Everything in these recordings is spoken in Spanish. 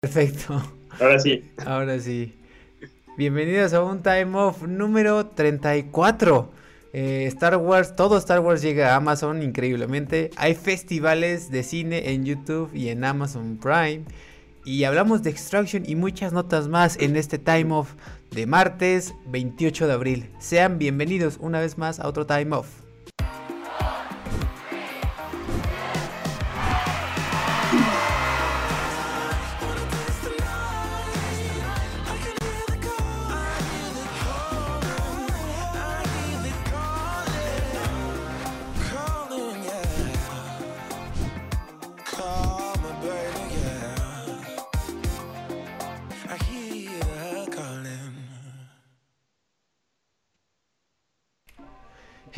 Perfecto. Ahora sí. Ahora sí. Bienvenidos a un Time Off número 34. Eh, Star Wars, todo Star Wars llega a Amazon increíblemente. Hay festivales de cine en YouTube y en Amazon Prime. Y hablamos de Extraction y muchas notas más en este Time Off de martes 28 de abril. Sean bienvenidos una vez más a otro Time Off.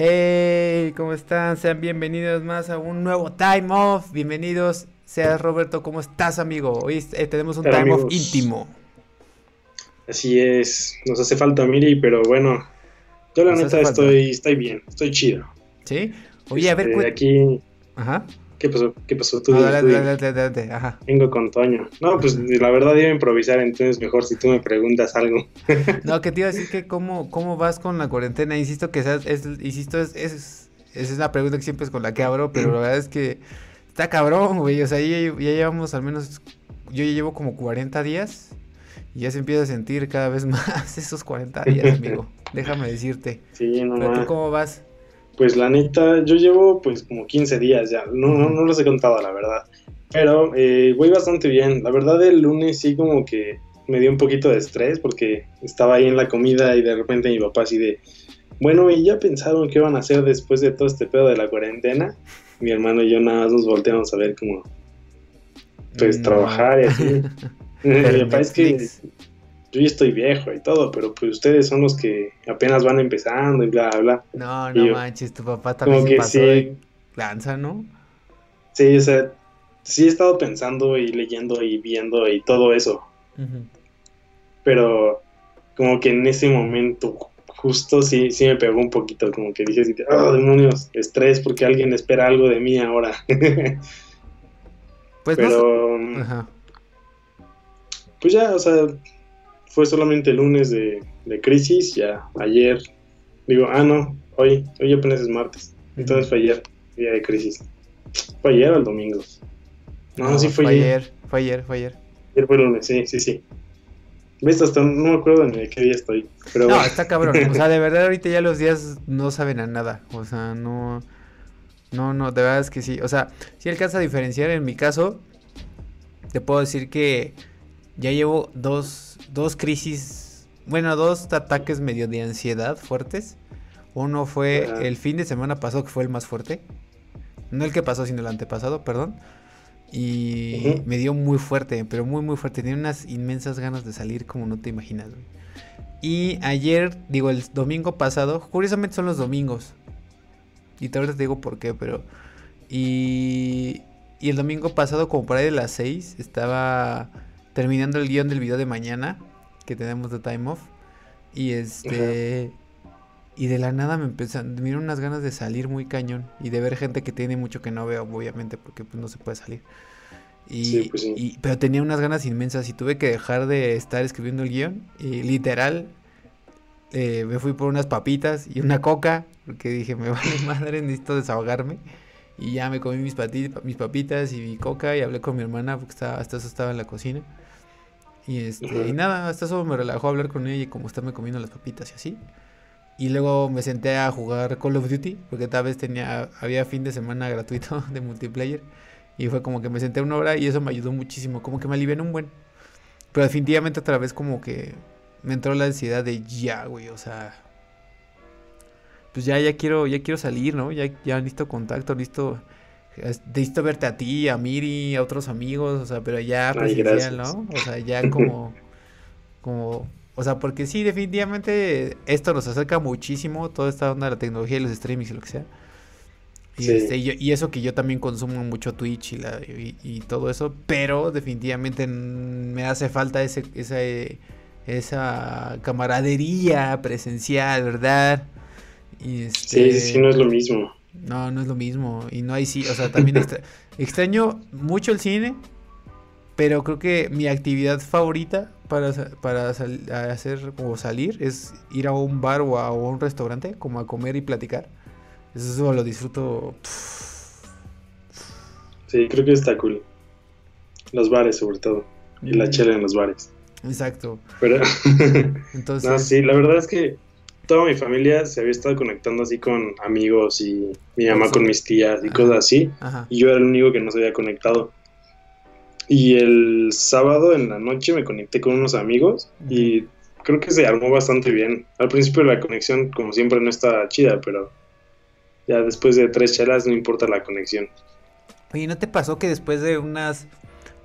Hey, ¿cómo están? Sean bienvenidos más a un nuevo Time Off. Bienvenidos. Seas Roberto, ¿cómo estás, amigo? Hoy eh, tenemos un Time Off íntimo. Así es, nos hace falta Miri, pero bueno, yo la neta estoy, estoy bien, estoy chido. ¿Sí? Oye, a ver, este, aquí. Ajá. ¿Qué pasó? ¿Qué pasó? Tú, Ajá. Vengo con Toño. No, pues la verdad iba a improvisar, entonces mejor si tú me preguntas algo. no, que te iba a decir que cómo, cómo vas con la cuarentena. Insisto que seas, es, insisto, es, es, es una pregunta que siempre es con la que abro, pero la verdad es que está cabrón, güey. O sea, ya, ya llevamos al menos, yo ya llevo como 40 días y ya se empieza a sentir cada vez más esos 40 días, amigo. Déjame decirte. Sí, no. Pero tú cómo vas? Pues la neta, yo llevo pues como 15 días ya, no, no, no los he contado la verdad, pero eh, voy bastante bien. La verdad el lunes sí como que me dio un poquito de estrés porque estaba ahí en la comida y de repente mi papá así de, bueno, ¿y ya pensaron qué van a hacer después de todo este pedo de la cuarentena? Mi hermano y yo nada más nos volteamos a ver como, pues trabajar y así. mi papá es que yo ya estoy viejo y todo, pero pues ustedes son los que apenas van empezando y bla, bla. No, no manches, tu papá también se pasó de lanza, ¿no? Sí, o sea, sí he estado pensando y leyendo y viendo y todo eso. Pero como que en ese momento justo sí, sí me pegó un poquito, como que dije, oh, demonios, estrés porque alguien espera algo de mí ahora. pues pero... Ajá. Pues ya, o sea, fue solamente el lunes de, crisis, ya ayer, digo, ah, no, hoy, hoy apenas es martes, entonces fue ayer, día de crisis. ¿Fue ayer o el domingo? No, sí fue, ayer. Fue ayer, fue ayer. Ayer fue el lunes, sí, sí, sí. ¿Ves? Hasta no me acuerdo de qué día estoy. Pero... No, está cabrón. O sea, de verdad ahorita ya los días no saben a nada. O sea, no... No, no, de verdad es que sí. O sea, si alcanza a diferenciar. En mi caso, te puedo decir que ya llevo dos, dos crisis, bueno, dos ataques medio de ansiedad fuertes. Uno fue el fin de semana pasado, que fue el más fuerte. No el que pasó, sino el antepasado, perdón. Y me dio muy fuerte, pero muy, muy fuerte. Tenía unas inmensas ganas de salir como no te imaginas. Y ayer, digo, el domingo pasado, curiosamente son los domingos. Y ahorita te digo por qué, pero... Y, y el domingo pasado, como por ahí de las 6, estaba terminando el guion del video de mañana que tenemos de Time Off. Y este. Y de la nada me empezaron. Me dieron unas ganas de salir muy cañón. Y de ver gente que tiene mucho que no veo, obviamente, porque pues no se puede salir. Y, pues pero tenía unas ganas inmensas y tuve que dejar de estar escribiendo el guion. Y literal, eh, me fui por unas papitas y una coca. Porque dije, me vale madre, necesito desahogarme. Y ya me comí mis, mis papitas y mi coca y hablé con mi hermana porque estaba, hasta eso estaba en la cocina. Y este, y nada, hasta eso me relajó hablar con ella y como estarme comiendo las papitas y así. Y luego me senté a jugar Call of Duty, porque tal vez tenía, había fin de semana gratuito de multiplayer. Y fue como que me senté una hora y eso me ayudó muchísimo, como que me alivió un buen. Pero definitivamente otra vez como que me entró la ansiedad de ya, güey, o sea, pues ya, ya quiero, ya quiero salir, ¿no? Ya, ya listo contacto, listo, listo verte a ti, a Miri, a otros amigos, o sea, pero ya presencial, ¿no? O sea, ya como, como, o sea, porque sí, definitivamente esto nos acerca muchísimo, toda esta onda de la tecnología y los streamings y lo que sea. Y, este, y, eso que yo también consumo mucho Twitch y, la, y, todo eso, pero definitivamente me hace falta ese, esa, esa camaradería presencial, ¿verdad? Y este... Sí, sí, no es lo mismo. No, no es lo mismo. Y no hay sí, o sea, también extraño mucho el cine, Pero creo que mi actividad favorita para, para hacer o salir es ir a un bar o a, un restaurante, como a comer y platicar. Eso lo disfruto. Sí, creo que está cool. Los bares, sobre todo. Y la mm. chela en los bares. Exacto. Pero. Entonces. No, sí, la verdad es que toda mi familia se había estado conectando así con amigos y mi mamá con mis tías y cosas así. Y yo era el único que no se había conectado. Y el sábado en la noche me conecté con unos amigos y creo que se armó bastante bien. Al principio la conexión, como siempre, no estaba chida, pero ya después de tres chelas no importa la conexión. Oye, ¿no te pasó que después de unas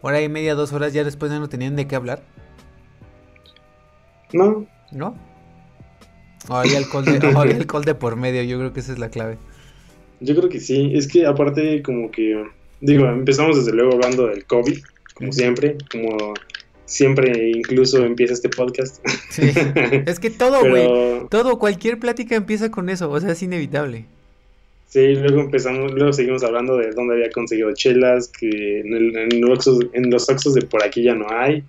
hora y media, dos horas, ya después ya no tenían de qué hablar? No. ¿No? O había alcohol de, alcohol de por medio, yo creo que esa es la clave. Yo creo que sí, es que aparte como que, digo, empezamos desde luego hablando del COVID como siempre, como siempre incluso empieza este podcast. Sí. Es que todo, güey, todo, cualquier plática empieza con eso, o sea, es inevitable. Sí, luego empezamos, luego seguimos hablando de dónde había conseguido chelas, que en, el, en, los oxos de por aquí ya no hay,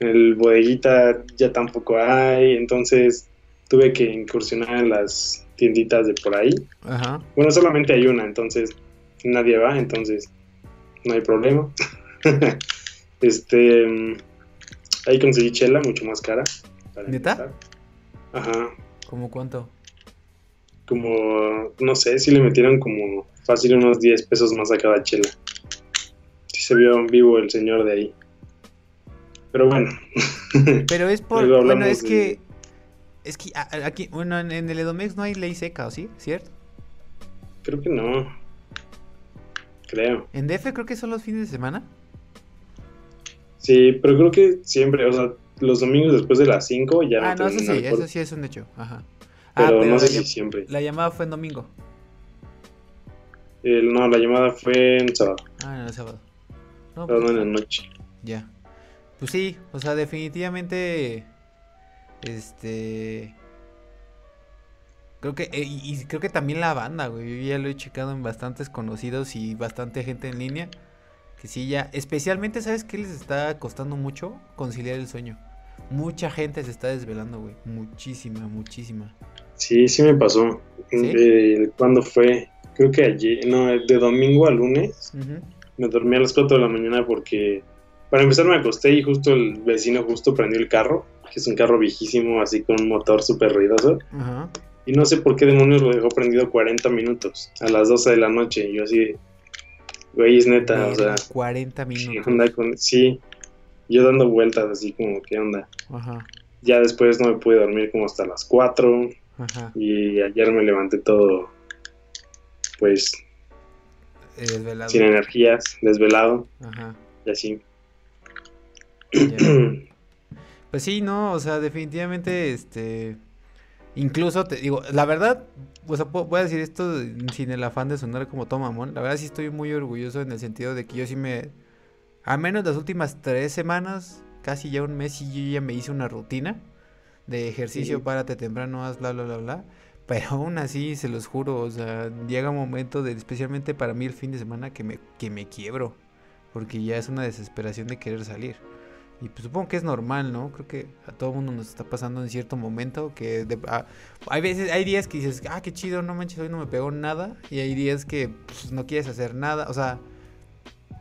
en el bodeguita ya tampoco hay, entonces tuve que incursionar en las tienditas de por ahí. Ajá. Bueno, solamente hay una, entonces nadie va, entonces no hay problema. Este. Ahí conseguí chela mucho más cara. ¿Neta? Ajá. ¿Cómo cuánto? Como. No sé si le metieron como fácil unos 10 pesos más a cada chela. Si se vio en vivo el señor de ahí. Pero bueno. Pero es por. bueno, es que. Es que aquí, bueno, en, el Edomex no hay ley seca, ¿o sí? ¿Cierto? Creo que no. Creo. ¿En DF creo que son los fines de semana? Sí, pero creo que siempre, o sea, los domingos después de las 5 ya ah, no, eso sí, eso sí es un hecho. Ajá. Pero, ah, no sé si siempre. La llamada fue en domingo. no, la llamada fue en sábado. Ah, en el sábado. No, pero no en la noche. Ya. Pues sí, o sea, definitivamente. Este. Creo que. Eh, y creo que también la banda, güey. Yo ya lo he checado en bastantes conocidos y bastante gente en línea que sí ya, especialmente, ¿sabes qué les está costando mucho? Conciliar el sueño. Mucha gente se está desvelando, güey. Muchísima, muchísima. Sí, sí me pasó. Eh, ¿Cuándo fue? Creo que ayer, no, de domingo a lunes. Me dormí a las 4 de la mañana porque, para empezar, me acosté y justo el vecino justo prendió el carro, que es un carro viejísimo, así con un motor súper ruidoso. Y no sé por qué demonios lo dejó prendido 40 minutos, a las 12 de la noche. Y yo así, Güey, es neta, o sea. 40 minutos. sí, yo dando vueltas así como, ¿qué onda? Ajá. Ya después no me pude dormir como hasta las 4. Ajá. Y ayer me levanté todo, pues. Desvelado. Sin energías, desvelado. Ajá. Y así. pues sí, no, o sea, definitivamente, este. Incluso te digo, la verdad, o sea, voy a decir esto sin el afán de sonar como Tomamón. La verdad sí estoy muy orgulloso en el sentido de que yo sí me... A menos las últimas tres semanas, casi ya un mes, y yo ya me hice una rutina de ejercicio, párate temprano, haz bla, bla, bla, bla. Pero aún así, se los juro, o sea, llega un momento de, especialmente para mí el fin de semana, que me, que me quiebro. Porque ya es una desesperación de querer salir. Y pues supongo que es normal, ¿no? Creo que a todo mundo nos está pasando en cierto momento que ah, hay veces, hay días que dices, ah, qué chido, no manches, hoy no me pegó nada. Y hay días que pues, no quieres hacer nada. O sea,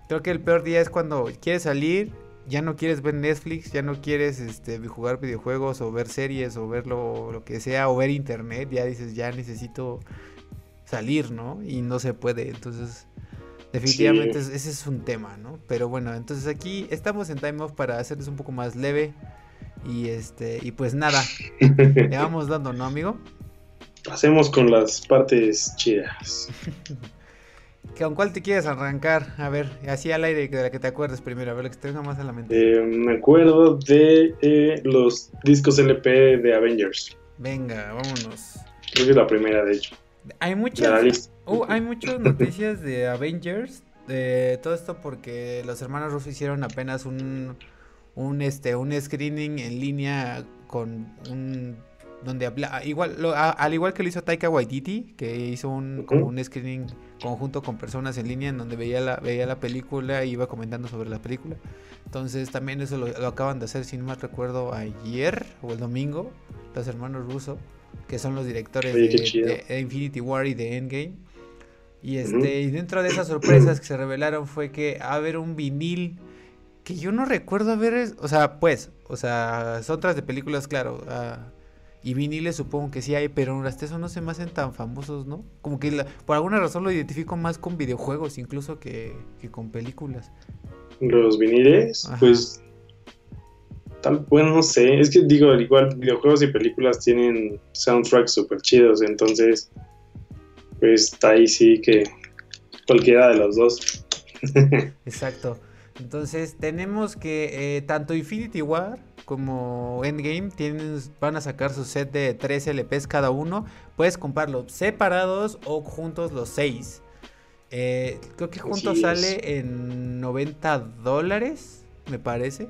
creo que el peor día es cuando quieres salir, ya no quieres ver Netflix, ya no quieres este, jugar videojuegos o ver series o ver lo, lo que sea o ver internet. Ya dices, ya necesito salir, ¿no? Y no se puede. Entonces Definitivamente ese es un tema, ¿no? Pero bueno, entonces aquí estamos en Time Off para hacerles un poco más leve. Y este, y pues nada, le vamos dando, ¿no, amigo? Pasemos con las partes chidas. ¿Con cuál te quieres arrancar? A ver, así al aire de la que te acuerdes primero, a ver lo que te venga más a la mente. Eh, me acuerdo de eh, los discos LP de Avengers. Venga, vámonos. Creo que es la primera, de hecho. Hay muchas, uh, hay muchas noticias de Avengers. De todo esto porque los hermanos Russo hicieron apenas un, un, este, un screening en línea con un donde habla, igual, al igual que lo hizo Taika Waititi, que hizo un, como un screening conjunto con personas en línea en donde veía la, veía la película y iba comentando sobre la película. Entonces también eso lo, acaban de hacer, si no mal recuerdo, ayer o el domingo, los hermanos Russo, que son los directores de, Infinity War y de Endgame. Y este, y dentro de esas sorpresas que se revelaron fue que a haber un vinil que yo no recuerdo haber, o sea, pues, o sea, son tras de películas, claro, ah, y viniles supongo que sí hay, pero hasta eso no se me hacen tan famosos, ¿no? Como que por alguna razón lo identifico más con videojuegos incluso que, con películas. Los viniles, pues bueno, no sé, es que digo, igual videojuegos y películas tienen soundtracks súper chidos, entonces, pues está ahí sí que cualquiera de los dos. Exacto. Entonces tenemos que eh, tanto Infinity War como Endgame tienen, van a sacar su set de 3 LPs cada uno. Puedes comprarlos separados o juntos los 6. Eh, creo que juntos sale en 90 dólares, me parece.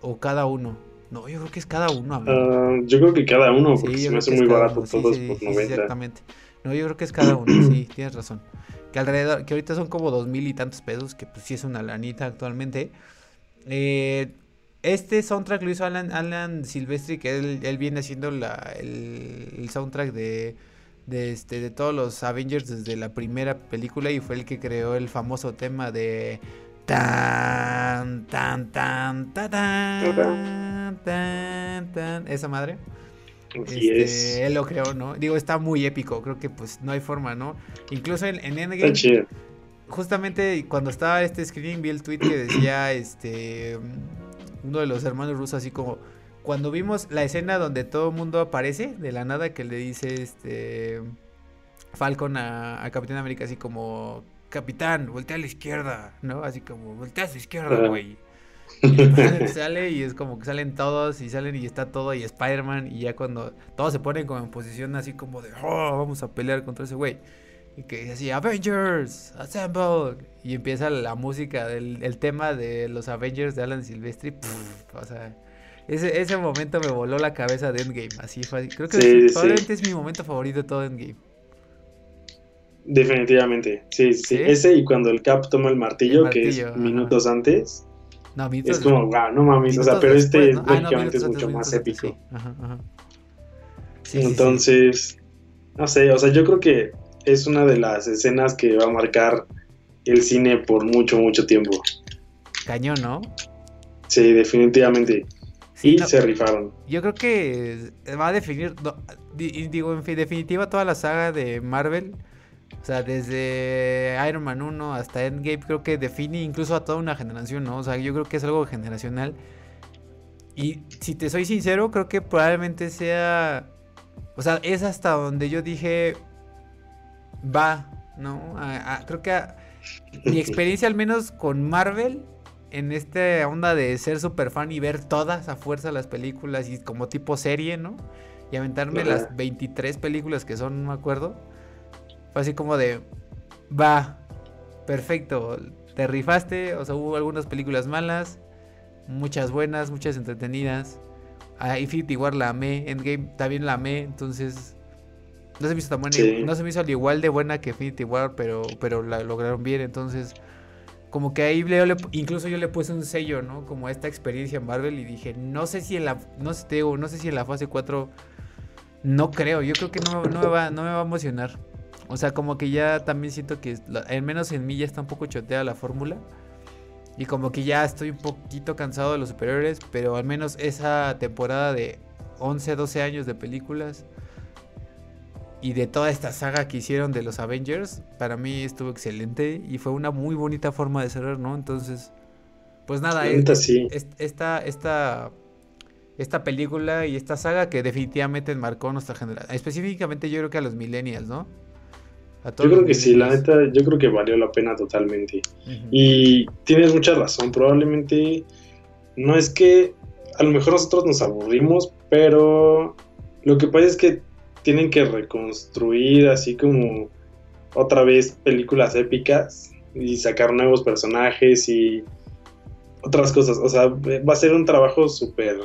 O cada uno. No, yo creo que es cada uno. Uh, yo creo que cada uno, porque se me hace muy barato todos por 90. Exactamente. No, yo creo que es cada uno, sí, tienes razón. Que alrededor, que ahorita son como dos mil y tantos pesos, que pues sí es una lanita actualmente. Eh, este soundtrack lo hizo Alan, Silvestri, que él, viene haciendo la, el, soundtrack de, de, este, de todos los Avengers desde la primera película y fue el que creó el famoso tema de tan tan tan tan tan tan, tan esa madre. Este, él lo creó, ¿no? Digo, está muy épico, creo que pues no hay forma, ¿no? Incluso en, en Endgame, justamente cuando estaba este screening vi el tweet que decía, este, uno de los hermanos rusos, así como cuando vimos la escena donde todo el mundo aparece de la nada, que le dice este Falcon a, Capitán América, así como Capitán, voltea a la izquierda, ¿no? Así como voltea a su izquierda, güey. Sale y es como que salen todos y salen y está todo y Spider-Man y ya cuando todos se ponen como en posición así como de, oh, vamos a pelear contra ese güey. Y que dice así, Avengers, assemble. Y empieza la música del el tema de los Avengers de Alan Silvestri. o sea, ese, ese momento me voló la cabeza de Endgame. Así fue. Creo que probablemente es mi momento favorito de todo Endgame. Definitivamente, sí, sí, Ese y cuando el Cap toma el martillo, que es minutos antes. No, es como, wow, no mames. O sea, pero este lógicamente es mucho más épico. Ajá, ajá. Entonces, no sé, o sea, yo creo que es una de las escenas que va a marcar el cine por mucho, mucho tiempo. Cañón, ¿no? Sí, definitivamente. y se rifaron. Yo creo que va a definir, digo, en definitiva, toda la saga de Marvel. O sea, desde Iron Man 1 hasta Endgame, creo que define incluso a toda una generación, ¿no? O sea, yo creo que es algo generacional. Y si te soy sincero, creo que probablemente sea. O sea, es hasta donde yo dije va, ¿no? creo que mi experiencia al menos con Marvel, en esta onda de ser super fan y ver todas a fuerza las películas y como tipo serie, ¿no? Y aventarme las 23 películas que son, no me acuerdo. Fue así como de, va, perfecto, te rifaste, o sea, hubo algunas películas malas, muchas buenas, muchas entretenidas. A Infinity War la amé, Endgame también la amé, entonces no se me hizo tan buena, no se me hizo al igual de buena que Infinity War, pero, pero la lograron bien, entonces como que ahí le, incluso yo le puse un sello, ¿no? Como esta experiencia en Marvel y dije, no sé si en la, no sé, te digo, no sé si en la fase 4, no creo, yo creo que no, no, me va, no me va a emocionar. O sea, como que ya también siento que, al menos en mí ya está un poco choteada la fórmula. Y como que ya estoy un poquito cansado de los superiores, pero al menos esa temporada de 11, 12 años de películas y de toda esta saga que hicieron de los Avengers, para mí estuvo excelente y fue una muy bonita forma de cerrar, ¿no? Entonces, pues nada, esta, esta, esta película y esta saga que definitivamente marcó nuestra generación, específicamente yo creo que a los millennials, ¿no? Yo creo que sí, la neta, yo creo que valió la pena totalmente. Y tienes mucha razón, probablemente no es que a lo mejor nosotros nos aburrimos, pero lo que pasa es que tienen que reconstruir así como otra vez películas épicas y sacar nuevos personajes y otras cosas. O sea, va a ser un trabajo súper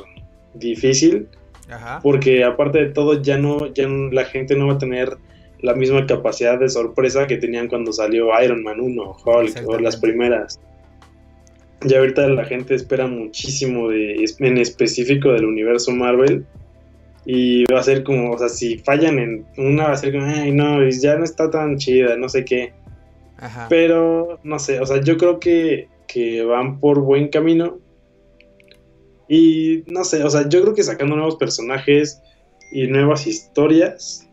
difícil, Ajá. Porque aparte de todo, ya no, ya la gente no va a tener la misma capacidad de sorpresa que tenían cuando salió Iron Man 1, Hulk o las primeras. Ya ahorita la gente espera muchísimo de, en específico del universo Marvel. Y va a ser como, o sea, si fallan en una, va a ser como, ay, no, ya no está tan chida, no sé qué. Ajá. Pero, no sé, o sea, yo creo que, que van por buen camino. Y no sé, o sea, yo creo que sacando nuevos personajes y nuevas historias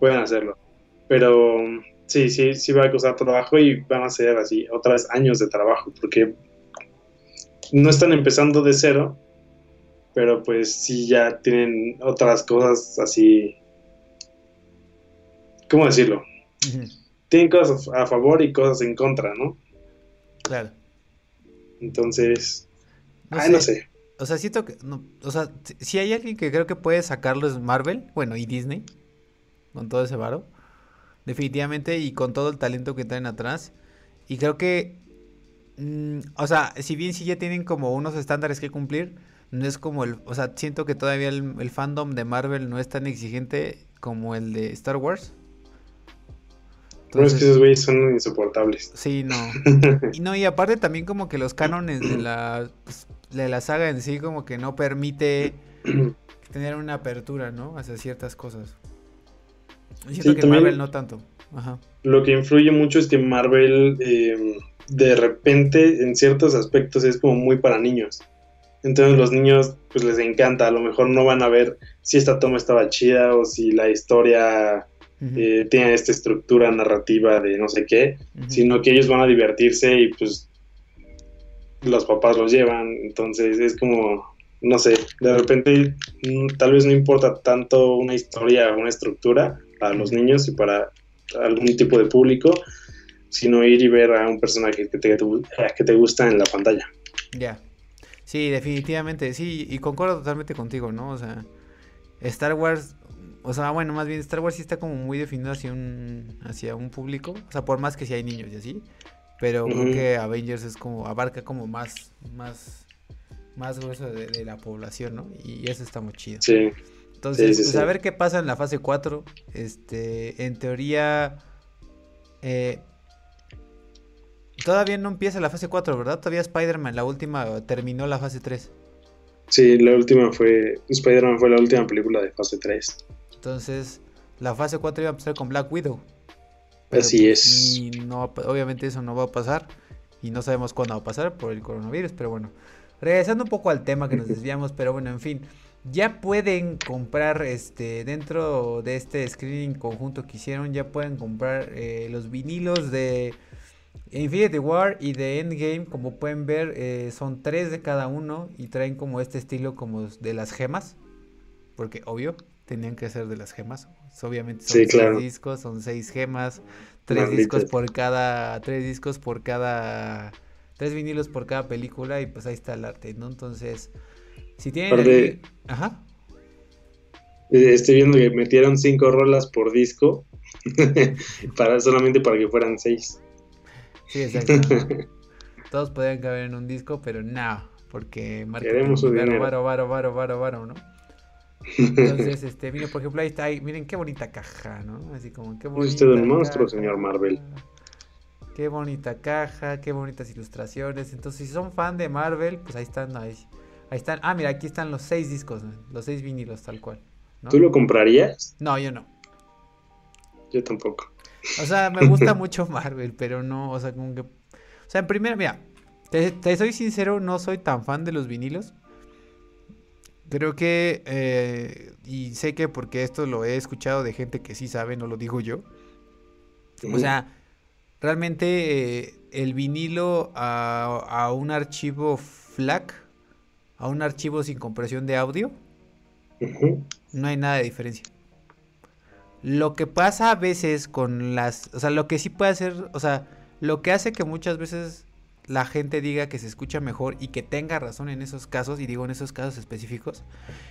pueden hacerlo. Pero sí, sí, sí va a costar trabajo y van a ser así, otra vez años de trabajo, porque no están empezando de cero, pero pues sí ya tienen otras cosas así. ¿Cómo decirlo? Tienen cosas a favor y cosas en contra, ¿no? Claro. Entonces, no ay, sé. no sé. O sea, siento que, no, o sea, si hay alguien que creo que puede sacarlo es Marvel, bueno, y Disney, con todo ese varo, definitivamente, y con todo el talento que traen atrás. Y creo que Mm, o sea, si bien sí ya tienen como unos estándares que cumplir, no es como el, o sea, siento que todavía el, fandom de Marvel no es tan exigente como el de Star Wars. no, es que esos güeyes son insoportables. Sí, no. y no, y aparte también como que los cánones de la, pues, de la saga en sí como que no permite tener una apertura, ¿no? Hacia ciertas cosas. Siento que Marvel no tanto. Ajá. Lo que influye mucho es que Marvel... Eh, de repente en ciertos aspectos es como muy para niños. Entonces los niños pues les encanta, a lo mejor no van a ver si esta toma estaba chida o si la historia eh, tiene esta estructura narrativa de no sé qué, sino que ellos van a divertirse y pues los papás los llevan, entonces es como, no sé, de repente mm, tal vez no importa tanto una historia o una estructura para los niños y para algún tipo de público, sino ir y ver a un personaje que te, que te gusta en la pantalla. Ya. Sí, definitivamente, sí, y concuerdo totalmente contigo, ¿no? O sea, Star Wars, o sea, bueno, más bien Star Wars sí está como muy definido hacia un, hacia un público, o sea, por más que si hay niños y así, pero creo que Avengers es como, abarca como más, más, más grueso de, la población, ¿no? Y eso está muy chido. Sí. Entonces, pues a ver qué pasa en la fase 4, este, en teoría... Eh, Todavía no empieza la fase 4, ¿verdad? Todavía Spider-Man, la última, terminó la fase 3. Sí, la última fue. Spider-Man fue la última película de fase 3. Entonces, la fase 4 iba a empezar con Black Widow. Así pues, es. Y no, obviamente eso no va a pasar. Y no sabemos cuándo va a pasar por el coronavirus, pero bueno. Regresando un poco al tema que nos desviamos, pero bueno, en fin. Ya pueden comprar este dentro de este screening conjunto que hicieron, ya pueden comprar eh, los vinilos de Infinity War y The Endgame, como pueden ver, eh, son tres de cada uno y traen como este estilo como de las gemas, porque obvio, tenían que ser de las gemas. Obviamente son seis discos, son seis gemas, tres discos por cada, tres discos por cada, tres vinilos por cada película y pues ahí está el arte, ¿no? Entonces, si tienen... Ajá. Eh, estoy viendo que metieron cinco rolas por disco, para solamente para que fueran seis. Sí, exacto. Todos podían caber en un disco, pero no, porque Queremos su varo, varo, varo, varo, varo, varo, ¿no? Entonces, este, miren, por ejemplo, ahí está, ahí, miren qué bonita caja, ¿no? Así como, qué bonita. Es usted un monstruo, señor Marvel. Qué bonita caja, qué bonitas ilustraciones. Entonces, si son fan de Marvel, pues ahí están, ahí, ahí están. Ah, mira, aquí están los seis discos, los seis vinilos, tal cual. ¿Tú lo comprarías? No, yo no. Yo tampoco. O sea, me gusta mucho Marvel, pero no, o sea, como que... O sea, en primera, mira, te, soy sincero, no soy tan fan de los vinilos. Creo que, eh, y sé que porque esto lo he escuchado de gente que sí sabe, no lo digo yo. O sea, realmente eh, el vinilo a, un archivo FLAC, a un archivo sin compresión de audio, no hay nada de diferencia. Lo que pasa a veces con las, o sea, lo que sí puede hacer, o sea, lo que hace que muchas veces la gente diga que se escucha mejor y que tenga razón en esos casos, y digo en esos casos específicos,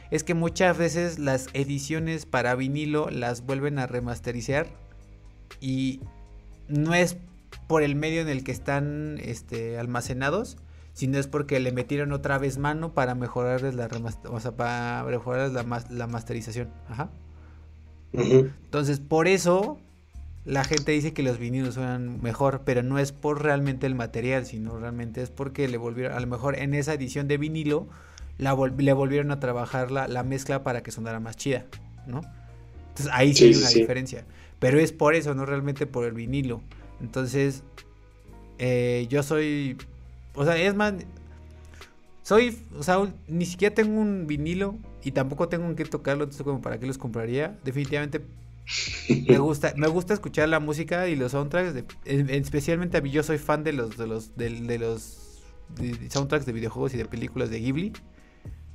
es que muchas veces las ediciones para vinilo las vuelven a remasterizar y no es por el medio en el que están este, almacenados, sino es porque le metieron otra vez mano para mejorarles la o sea, para mejorarles la, la masterización. Ajá. Entonces, por eso la gente dice que los vinilos suenan mejor, pero no es por realmente el material, sino realmente es porque le volvieron, a lo mejor en esa edición de vinilo, la le volvieron a trabajar la, la, mezcla para que sonara más chida, ¿no? Entonces ahí sí, hay una diferencia. Pero es por eso, no realmente por el vinilo. Entonces, eh, yo soy, o sea, es más, soy, o sea, ni siquiera tengo un vinilo y tampoco tengo un que tocarlo, entonces como para qué los compraría. Definitivamente me gusta, me gusta escuchar la música y los soundtracks, especialmente a mí yo soy fan de los de los de, los soundtracks de videojuegos y de películas de Ghibli.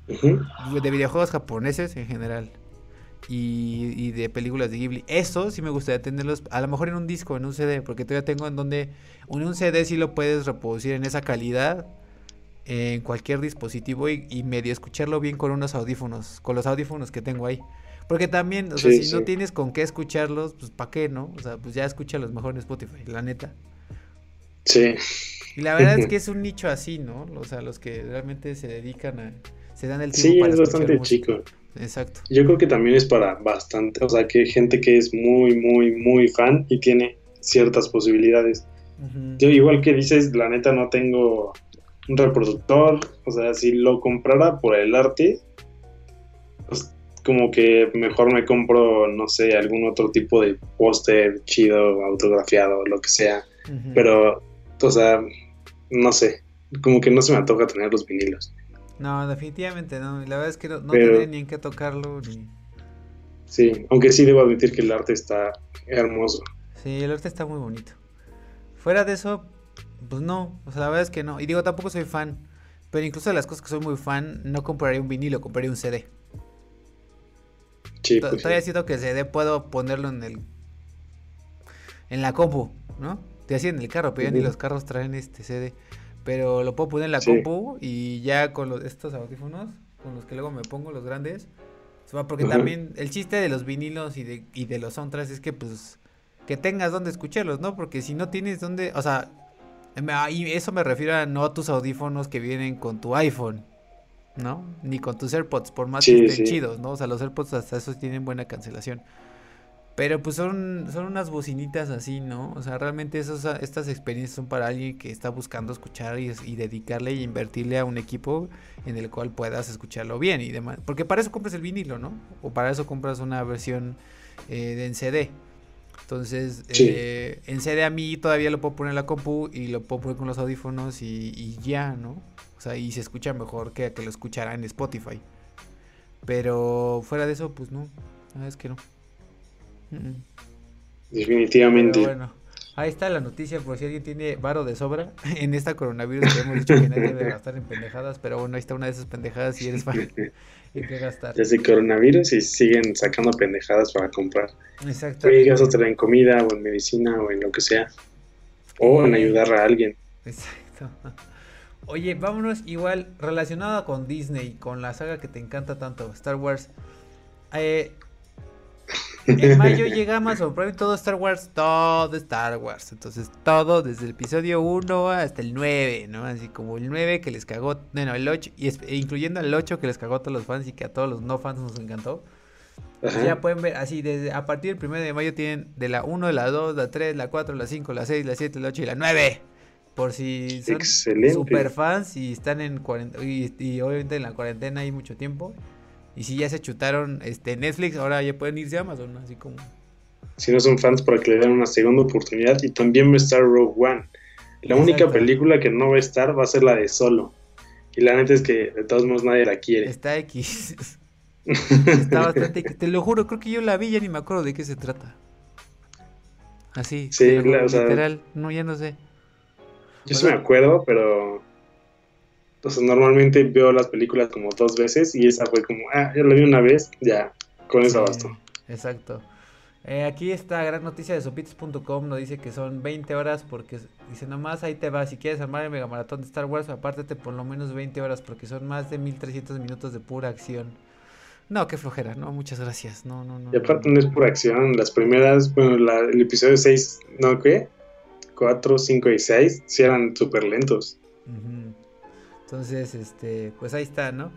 De videojuegos japoneses en general. Y, de películas de Ghibli. Eso sí me gustaría tenerlos, a lo mejor en un disco, en un CD, porque todavía tengo en donde en un CD sí lo puedes reproducir en esa calidad en cualquier dispositivo y, y medio escucharlo bien con unos audífonos, con los audífonos que tengo ahí. Porque también, o sea, si no tienes con qué escucharlos, pues ¿para qué, no? O sea, pues ya escúchalos mejor en Spotify, la neta. Sí. Y la verdad es que es un nicho así, ¿no? O sea, los que realmente se dedican a... Se dan el tiempo sí, es bastante chico. Exacto. Yo creo que también es para bastante, o sea, que hay gente que es muy, muy, muy fan y tiene ciertas posibilidades. Yo igual que dices, la neta no tengo un reproductor, o sea, si lo comprara por el arte, pues como que mejor me compro, no sé, algún otro tipo de póster chido, autografiado, lo que sea. Pero, o sea, no sé, como que no se me antoja tener los vinilos. No, definitivamente no. La verdad es que no, no tendría ni en qué tocarlo ni... Sí, aunque sí debo admitir que el arte está hermoso. Sí, el arte está muy bonito. Fuera de eso, pues no. O sea, la verdad es que no. Y digo, tampoco soy fan. Pero incluso de las cosas que soy muy fan, no compraría un vinilo, compraría un CD. Sí, pues Todavía siento que el CD puedo ponerlo en el. En la compu, ¿no? Te hacía en el carro, pero ya ni los carros traen este CD. Pero lo puedo poner en la compu y ya con los, estos audífonos, con los que luego me pongo, los grandes. Porque también el chiste de los vinilos y de, y de los soundtracks es que, pues, que tengas donde escucharlos, ¿no? Porque si no tienes donde. O sea, y eso me refiero a no a tus audífonos que vienen con tu iPhone. ¿no? Ni con tus AirPods, por más que estén chidos, ¿no? O sea, los AirPods hasta esos tienen buena cancelación. Pero pues son, son unas bocinitas así, ¿no? O sea, realmente esos, estas experiencias son para alguien que está buscando escuchar y, dedicarle y invertirle a un equipo en el cual puedas escucharlo bien y demás. Porque para eso compras el vinilo, ¿no? O para eso compras una versión eh, de en CD. Entonces, eh, en CD a mí todavía lo puedo poner en la compu y lo puedo poner con los audífonos y, y ya, ¿no? O sea, y se escucha mejor que que lo escuchara en Spotify. Pero fuera de eso, pues no. Es que no. Definitivamente. bueno, ahí está la noticia por si alguien tiene varo de sobra en esta coronavirus que hemos dicho que nadie debe gastar en pendejadas, pero bueno, ahí está una de esas pendejadas y eres fan. Hay que gastar. Desde coronavirus y siguen sacando pendejadas para comprar. Exacto. Y en comida o en medicina o en lo que sea. O en ayudar a alguien. Exacto. Oye, vámonos igual relacionado con Disney, con la saga que te encanta tanto, Star Wars. Eh, en mayo llega Amazon Prime todo Star Wars, todo Star Wars. Entonces todo desde el episodio 1 hasta el 9, ¿no? Así como el 9 que les cagó, bueno, el 8, y e incluyendo el 8 que les cagó a todos los fans y que a todos los no fans nos encantó. Ya pueden ver, así, desde a partir del 1 de mayo tienen de la 1, la 2, la 3, la 4, la 5, la 6, la 7, la 8 y la 9. Por si son super fans y están en cuarentena, y, obviamente en la cuarentena hay mucho tiempo. Y si ya se chutaron este Netflix, ahora ya pueden irse a Amazon, así como. Si no son fans, para que le den una segunda oportunidad. Y también va a estar Rogue One. La única película que no va a estar va a ser la de Solo. Y la neta es que de todos modos nadie la quiere. Está X. Está bastante Te lo juro, creo que yo la vi, ya ni me acuerdo de qué se trata. Así. Sí, literal. no, ya no sé. Yo sí me acuerdo, pero. Entonces, normalmente veo las películas como dos veces y esa fue como, ah, ya la vi una vez, ya, con eso bastó. Exacto. Eh, aquí esta gran noticia de sopitos.com nos dice que son 20 horas porque dice nomás ahí te va, si quieres armar el mega maratón de Star Wars, apártate por lo menos 20 horas porque son más de 1300 minutos de pura acción. No, qué flojera, no, muchas gracias. No, no, no. Y aparte no es pura acción, las primeras, bueno, el episodio 6, ¿no qué? 4, 5 y 6 sí eran súper lentos. Entonces, este, pues ahí está, ¿no?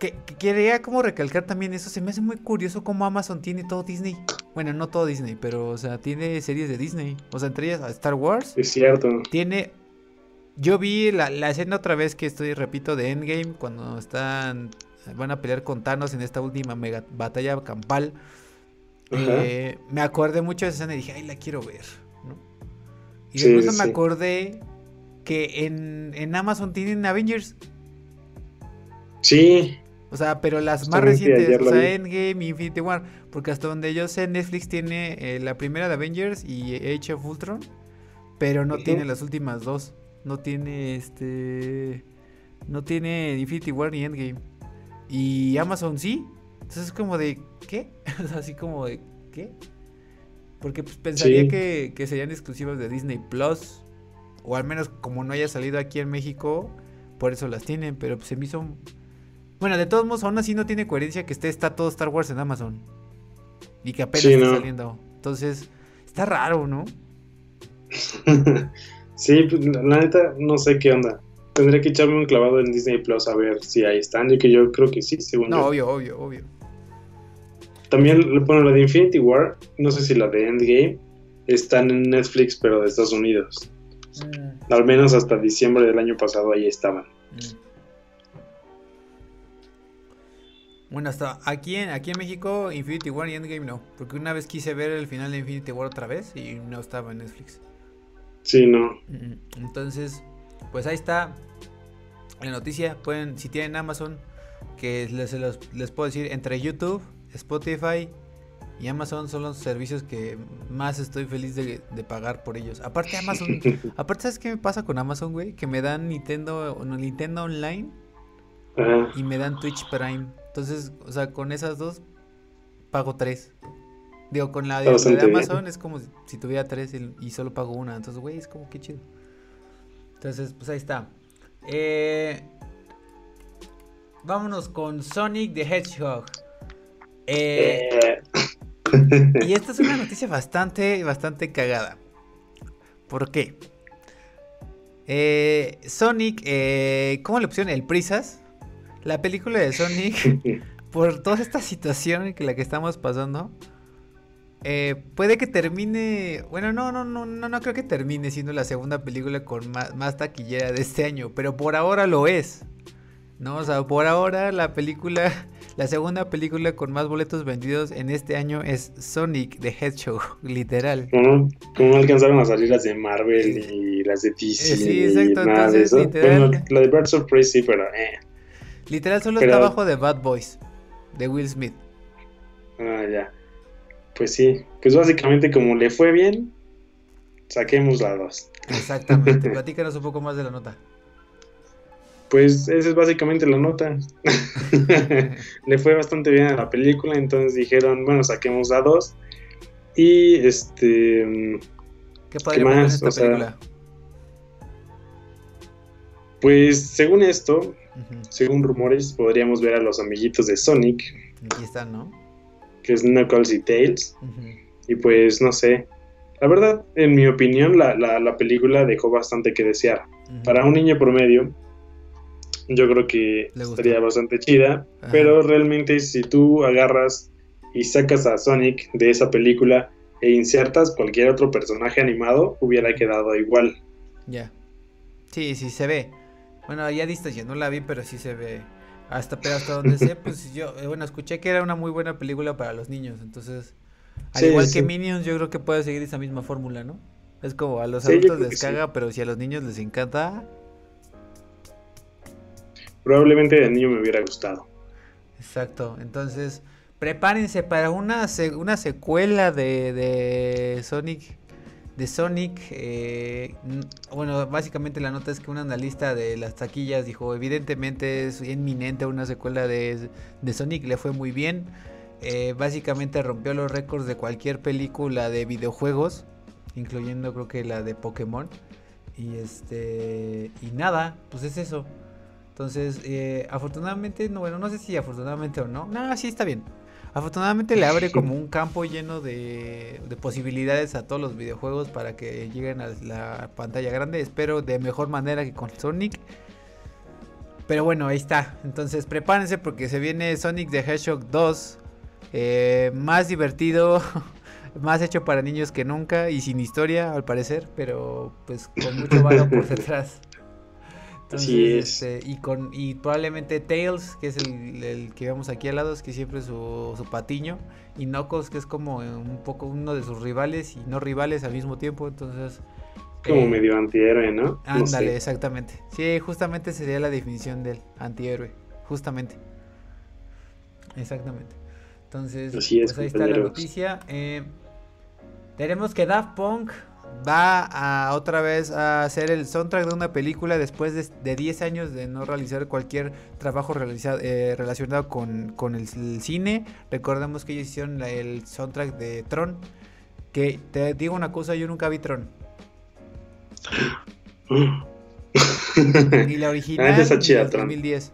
que, quería como recalcar también eso, se me hace muy curioso cómo Amazon tiene todo Disney. Bueno, no todo Disney, pero o sea, tiene series de Disney. O sea, entre ellas Star Wars. Es cierto. Tiene... Yo vi la, escena otra vez que estoy, repito, de Endgame, cuando están... Van a pelear con Thanos en esta última mega batalla campal. Eh, me acordé mucho de esa escena y dije, ay, la quiero ver. ¿no? Y después me acordé que en, en Amazon tienen Avengers. Sí. O sea, pero las más recientes, o sea, Endgame y Infinity War. Porque hasta donde yo sé, Netflix tiene eh, la primera de Avengers y Age of Ultron. Pero no tiene las últimas dos. No tiene este. No tiene Infinity War ni Endgame. Y Amazon sí. Entonces es como de. ¿Qué? Así como de. ¿Qué? Porque pues, pensaría que, que serían exclusivas de Disney Plus. O al menos como no haya salido aquí en México. Por eso las tienen. Pero pues, se me hizo bueno, de todos modos, aún así no tiene coherencia que esté está todo Star Wars en Amazon. Y que apenas está saliendo. Entonces, está raro, ¿no? sí, pues, la neta, no sé qué onda. Tendré que echarme un clavado en Disney Plus a ver si ahí están. Y que yo creo que sí, según No, obvio, obvio, obvio. También, bueno, la de Infinity War, no sé si la de Endgame, están en Netflix, pero de Estados Unidos. Mm. Al menos hasta diciembre del año pasado ahí estaban. Mm. Bueno, hasta aquí en, aquí en México, Infinity War y Endgame no. Porque una vez quise ver el final de Infinity War otra vez y no estaba en Netflix. Sí, no. Entonces, pues ahí está la noticia. Pueden, si tienen Amazon, que les, les, puedo decir, entre YouTube, Spotify y Amazon son los servicios que más estoy feliz de, pagar por ellos. Aparte Amazon, aparte ¿sabes qué me pasa con Amazon, güey? Que me dan Nintendo, Nintendo Online y me dan Twitch Prime. Entonces, o sea, con esas dos pago tres. Digo, con la de, Amazon es como si tuviera tres y, solo pago una. Entonces, güey, es como que chido. Entonces, pues ahí está. Eh, vámonos con Sonic the Hedgehog. Eh, y esta es una noticia bastante, bastante cagada. ¿Por qué? Eh, Sonic, ¿cómo le pusieron? El Prisas la película de Sonic, por toda esta situación que la que estamos pasando, eh, puede que termine. Bueno, no, no, no, no, no creo que termine siendo la segunda película con más, taquillera de este año, pero por ahora lo es. ¿No? O sea, por ahora la película, la segunda película con más boletos vendidos en este año es Sonic the Hedgehog, literal. ¿Cómo, alcanzaron a salir las de Marvel y las de DC? Sí, exacto. Entonces, Literal... la de Birds of Prey sí, pero eh. Literal solo está abajo de Bad Boys, de Will Smith. Ah, ya. Pues sí, pues básicamente como le fue bien, saquemos la dos. Exactamente, platícanos un poco más de la nota. Pues esa es básicamente la nota. le fue bastante bien a la película, entonces dijeron, bueno, saquemos la dos. Y este... ¿Qué, ¿qué más? Esta película? pues según esto, según rumores, podríamos ver a los amiguitos de Sonic. Aquí están, ¿no? Que es Knuckles y Tails. Y pues no sé. La verdad, en mi opinión, la, película dejó bastante que desear. Para un niño promedio, yo creo que estaría bastante chida. Pero realmente, si tú agarras y sacas a Sonic de esa película e insertas cualquier otro personaje animado, hubiera quedado igual. Ya. Sí, sí, se ve. Bueno, ya distancia, no la vi, pero sí se ve. Hasta, pero hasta donde sé, pues yo, eh, bueno, escuché que era una muy buena película para los niños, entonces, al igual que Minions, yo creo que puede seguir esa misma fórmula, ¿no? Es como a los adultos les caga, pero si a los niños les encanta. Probablemente de niño me hubiera gustado. Exacto, entonces, prepárense para una, una secuela de, de Sonic de Sonic. Eh, bueno, básicamente la nota es que un analista de las taquillas dijo, evidentemente es inminente una secuela de, Sonic, le fue muy bien. Eh, básicamente rompió los récords de cualquier película de videojuegos, incluyendo creo que la de Pokémon. Y este y nada, pues es eso. Entonces, eh, afortunadamente, no, bueno, no sé si afortunadamente o no. No, sí está bien. Afortunadamente le abre como un campo lleno de, posibilidades a todos los videojuegos para que lleguen a la pantalla grande. Espero de mejor manera que con Sonic. Pero bueno, ahí está. Entonces prepárense porque se viene Sonic the Hedgehog 2. Eh, más divertido, más hecho para niños que nunca y sin historia al parecer, pero pues con mucho valor por detrás. Entonces, Este, y con y probablemente Tails, que es el, que vemos aquí al lado, es que siempre su, su patiño, y Knuckles, que es como un poco uno de sus rivales y no rivales al mismo tiempo, entonces como eh, medio antihéroe, ¿no? Ándale, exactamente. Sí, justamente sería la definición del antihéroe, justamente. Exactamente. Entonces, pues ahí está la noticia. Eh, tenemos que Daft Punk va a otra vez a hacer el soundtrack de una película después de, 10 años de no realizar cualquier trabajo realizado, eh, relacionado con, el, cine. Recordemos que ellos hicieron el soundtrack de Tron. Que te digo una cosa, yo nunca vi Tron. y la original de 2010.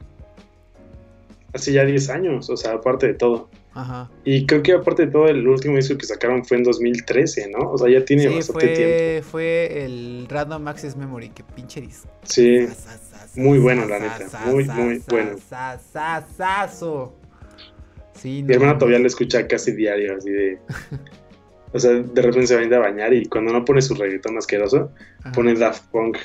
Hace ya 10 años, o sea, aparte de todo. Ajá. Y creo que aparte de todo, el último disco que sacaron fue en 2013, ¿no? O sea, ya tiene bastante fue, tiempo. Fue el Random Access Memory, que pinche disco. Sí. Muy bueno, la neta. Muy, muy bueno. Sí, Mi hermana todavía lo escucha casi diario, así de. o sea, de repente se va a bañar y cuando no pone su reggaetón asqueroso, pone Daft Punk.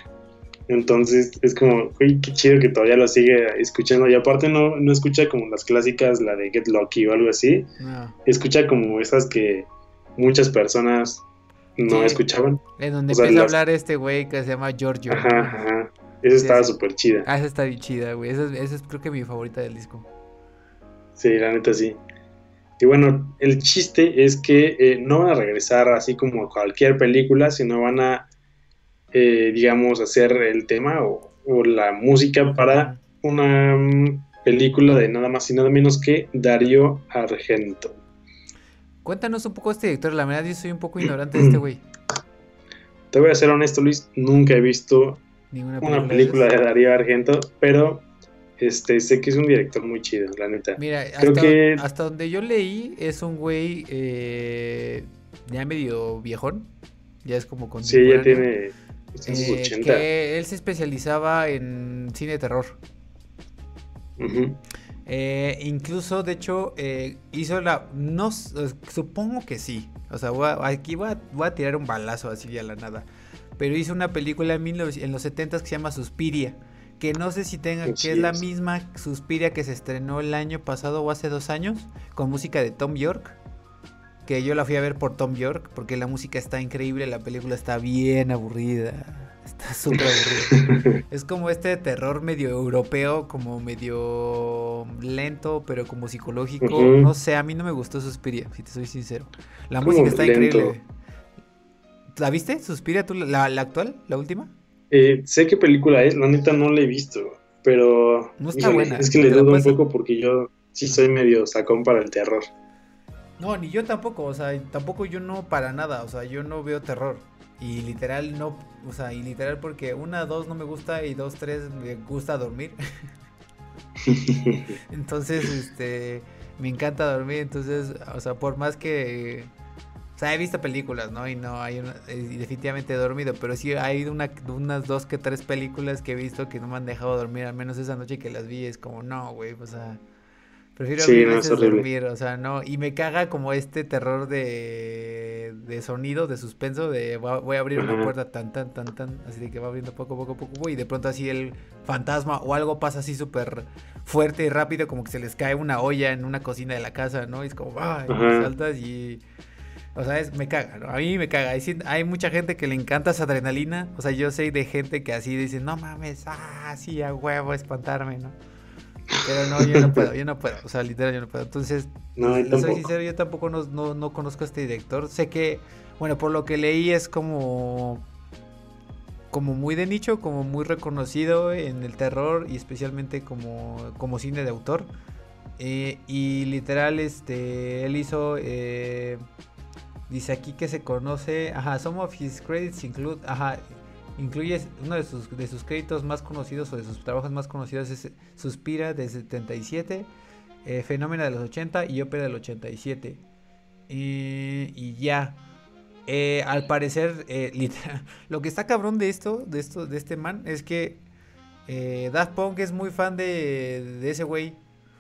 Entonces es como, uy, qué chido que todavía lo sigue escuchando. Y aparte no, no escucha como las clásicas, la de Get Lucky o algo así. Escucha como esas que muchas personas no escuchaban. En donde empieza a hablar este güey que se llama Giorgio. Ajá, ajá. Esa estaba súper chida. Ah, esa está bien chida, güey. Esa, es creo que mi favorita del disco. Sí, la neta sí. Y bueno, el chiste es que eh, no van a regresar así como cualquier película, sino van a eh, digamos, hacer el tema o, la música para una mm, película de nada más y nada menos que Darío Argento. Cuéntanos un poco de este director, la verdad yo soy un poco ignorante de este güey. Te voy a ser honesto, Luis, nunca he visto una película de, Darío Argento, pero este, sé que es un director muy chido, la neta. Creo hasta, que... hasta donde yo leí es un güey eh, ya medio viejón, ya es como con... Sí, ya tiene eh, que él se especializaba en cine de terror. Eh, incluso, de hecho, eh, hizo la. No, supongo que sí. O sea, aquí voy a, tirar un balazo así a la nada. Pero hizo una película en, en los 70 que se llama Suspiria. Que no sé si tenga. que es la misma Suspiria que se estrenó el año pasado o hace dos años. Con música de Tom York que yo la fui a ver por Tom York, porque la música está increíble, la película está bien aburrida. Está súper aburrida. es como este terror medio europeo, como medio lento, pero como psicológico. No sé, a mí no me gustó Suspiria, si te soy sincero. La música está increíble. ¿La viste? ¿Suspiria tú, la, actual, la última? Eh, sé qué película es, la neta no la he visto, pero... No está buena. Es que le dudo un poco porque yo sí soy medio sacón para el terror. No, ni yo tampoco, o sea, tampoco yo no para nada, o sea, yo no veo terror. Y literal no, o sea, y literal porque una, dos no me gusta y dos, tres me gusta dormir. entonces, este, me encanta dormir, entonces, o sea, por más que, o sea, he visto películas, ¿no? Y no, hay una, definitivamente he dormido, pero sí hay una, unas dos que tres películas que he visto que no me han dejado dormir, al menos esa noche que las vi, es como, no, güey, o sea Prefiero sí, dormir, o sea, no. Y me caga como este terror de, de sonido, de suspenso, de voy a abrir una puerta tan, tan, tan, tan, así de que va abriendo poco, poco, poco, y de pronto así el fantasma o algo pasa así súper fuerte y rápido, como que se les cae una olla en una cocina de la casa, ¿no? Y es como, ¡ay! saltas y... O sea, es, me caga, ¿no? A mí me caga. Hay, hay, mucha gente que le encanta esa adrenalina. O sea, yo sé de gente que así dice, no mames, ah, sí, a huevo, espantarme, ¿no? Pero no, yo no puedo, yo no puedo. O sea, literal, yo no puedo. Entonces, no, soy sincero, yo tampoco no, no, conozco a este director. Sé que, bueno, por lo que leí es como. Como muy de nicho, como muy reconocido en el terror y especialmente como, como cine de autor. Eh, y literal, este, él hizo. Eh, dice aquí que se conoce. Ajá, some of his credits include. Ajá, Incluye uno de sus, de sus créditos más conocidos o de sus trabajos más conocidos es Suspira de 77, eh, Fenómena de los 80 y Ópera del 87. y ya. Eh, al parecer, eh, lo que está cabrón de esto, de esto, de este man, es que eh, Daft Punk es muy fan de, de ese güey.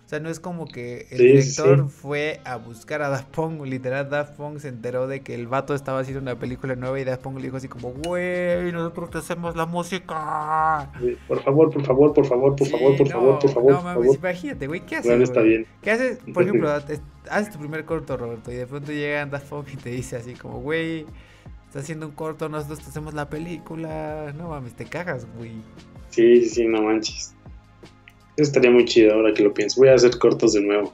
O sea, no es como que el Sí, director sí. fue a buscar a Daft Punk. Literal, Daft Punk se enteró de que el vato estaba haciendo una película nueva y Daft Punk le dijo así como, güey, nosotros te hacemos la música. Sí, Por favor, por favor, por favor, por favor, por no, favor, por favor, No mames, favor. imagínate, güey, ¿qué haces? Bueno, está bien. ¿Qué haces? Por ejemplo, es- haces tu primer corto, Roberto, y de pronto llega Daft Punk y te dice así como, güey, estás haciendo un corto, nosotros te hacemos la película. No mames, te cagas, güey. Sí, sí, sí, no manches. Eso estaría muy chido ahora que lo pienso. Voy a hacer cortos de nuevo.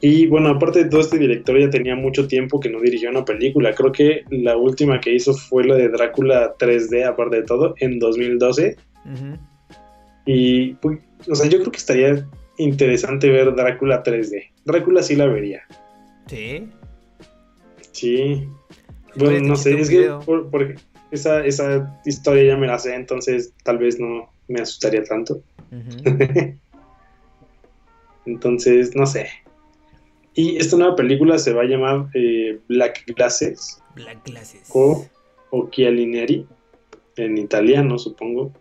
Y bueno, aparte de todo, este director ya tenía mucho tiempo que no dirigía una película. Creo que la última que hizo fue la de Drácula 3D, aparte de todo, en 2012. Ujú. Y, pues, o sea, yo creo que estaría interesante ver Drácula 3D. Drácula sí la vería. Sí. Sí. Bueno, no sé, es que por, por- esa, esa historia ya me la sé, entonces tal vez no me asustaría tanto. Ujú. Entonces, no sé. Y esta nueva película se va a llamar eh, Black Glasses Black Glasses. o Occhiali Neri, en italiano, supongo.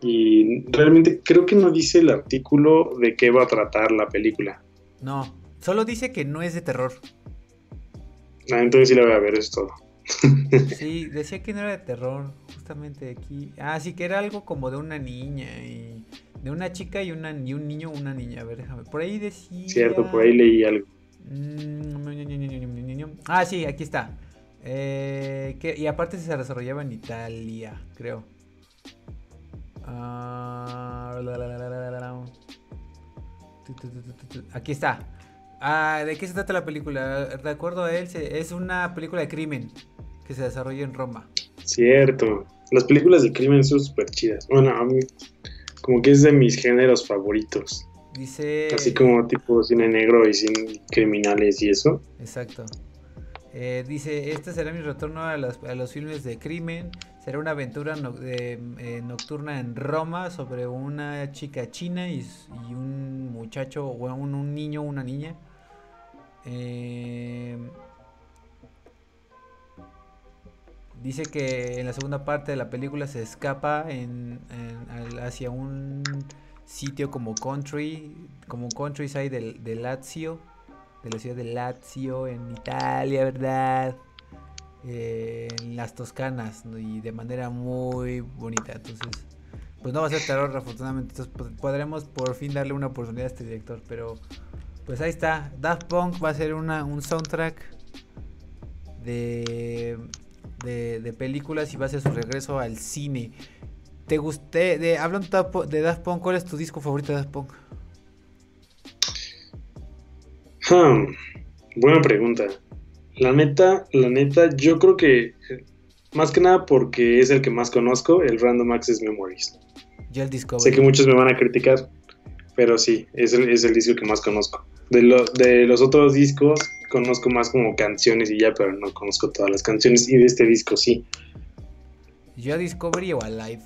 Y realmente creo que no dice el artículo de qué va a tratar la película. No, solo dice que no es de terror. Ah, entonces sí la voy a ver, es todo. Sí, decía que no era de terror, justamente aquí. Ah, sí, que era algo como de una niña y de una chica y una y un niño, una niña. A ver, déjame. Por ahí decía. Cierto, por ahí leí algo. Mm, Ah, sí, aquí está. Eh, que, y aparte se desarrollaba en Italia, creo. Ah, la, la, la. Aquí está. Ah, ¿De qué se trata la película? De acuerdo a él, es una película de crimen que se desarrolla en Roma. Cierto. Las películas de crimen son súper chidas. Bueno, a mí como que es de mis géneros favoritos. Dice. Así como tipo cine negro y cine criminales y eso. Exacto. Eh, dice, este será mi retorno a, las- a los filmes de crimen. Será una aventura no- eh, nocturna en Roma sobre una chica china y un muchacho, o un, un niño, una niña. Eh, dice que en la segunda parte de la película se escapa en, hacia un sitio como country, como countryside del- de Lazio de la ciudad de Lazio, en Italia, ¿verdad? Eh, en las Toscanas, y de manera muy bonita. Entonces, pues no va a ser terror, afortunadamente. Entonces, pues, podremos por fin darle una oportunidad a este director. Pero, pues ahí está. Daft Punk va a ser una, un soundtrack de, de, de películas y va a ser su regreso al cine. ¿Te gusté? De, hablando de Daft Punk- ¿cuál es tu disco favorito de Daft Punk? Hmm, buena pregunta. La neta, la neta, yo creo que más que nada porque es el que más conozco, el Random Access Memories. Yo el Discovery. Sé que muchos me van a criticar, pero sí, es el, es el disco que más conozco. De, lo- de los otros discos conozco más como canciones y ya, pero no conozco todas las canciones. Y de este disco sí. Yo a Discovery o a Live.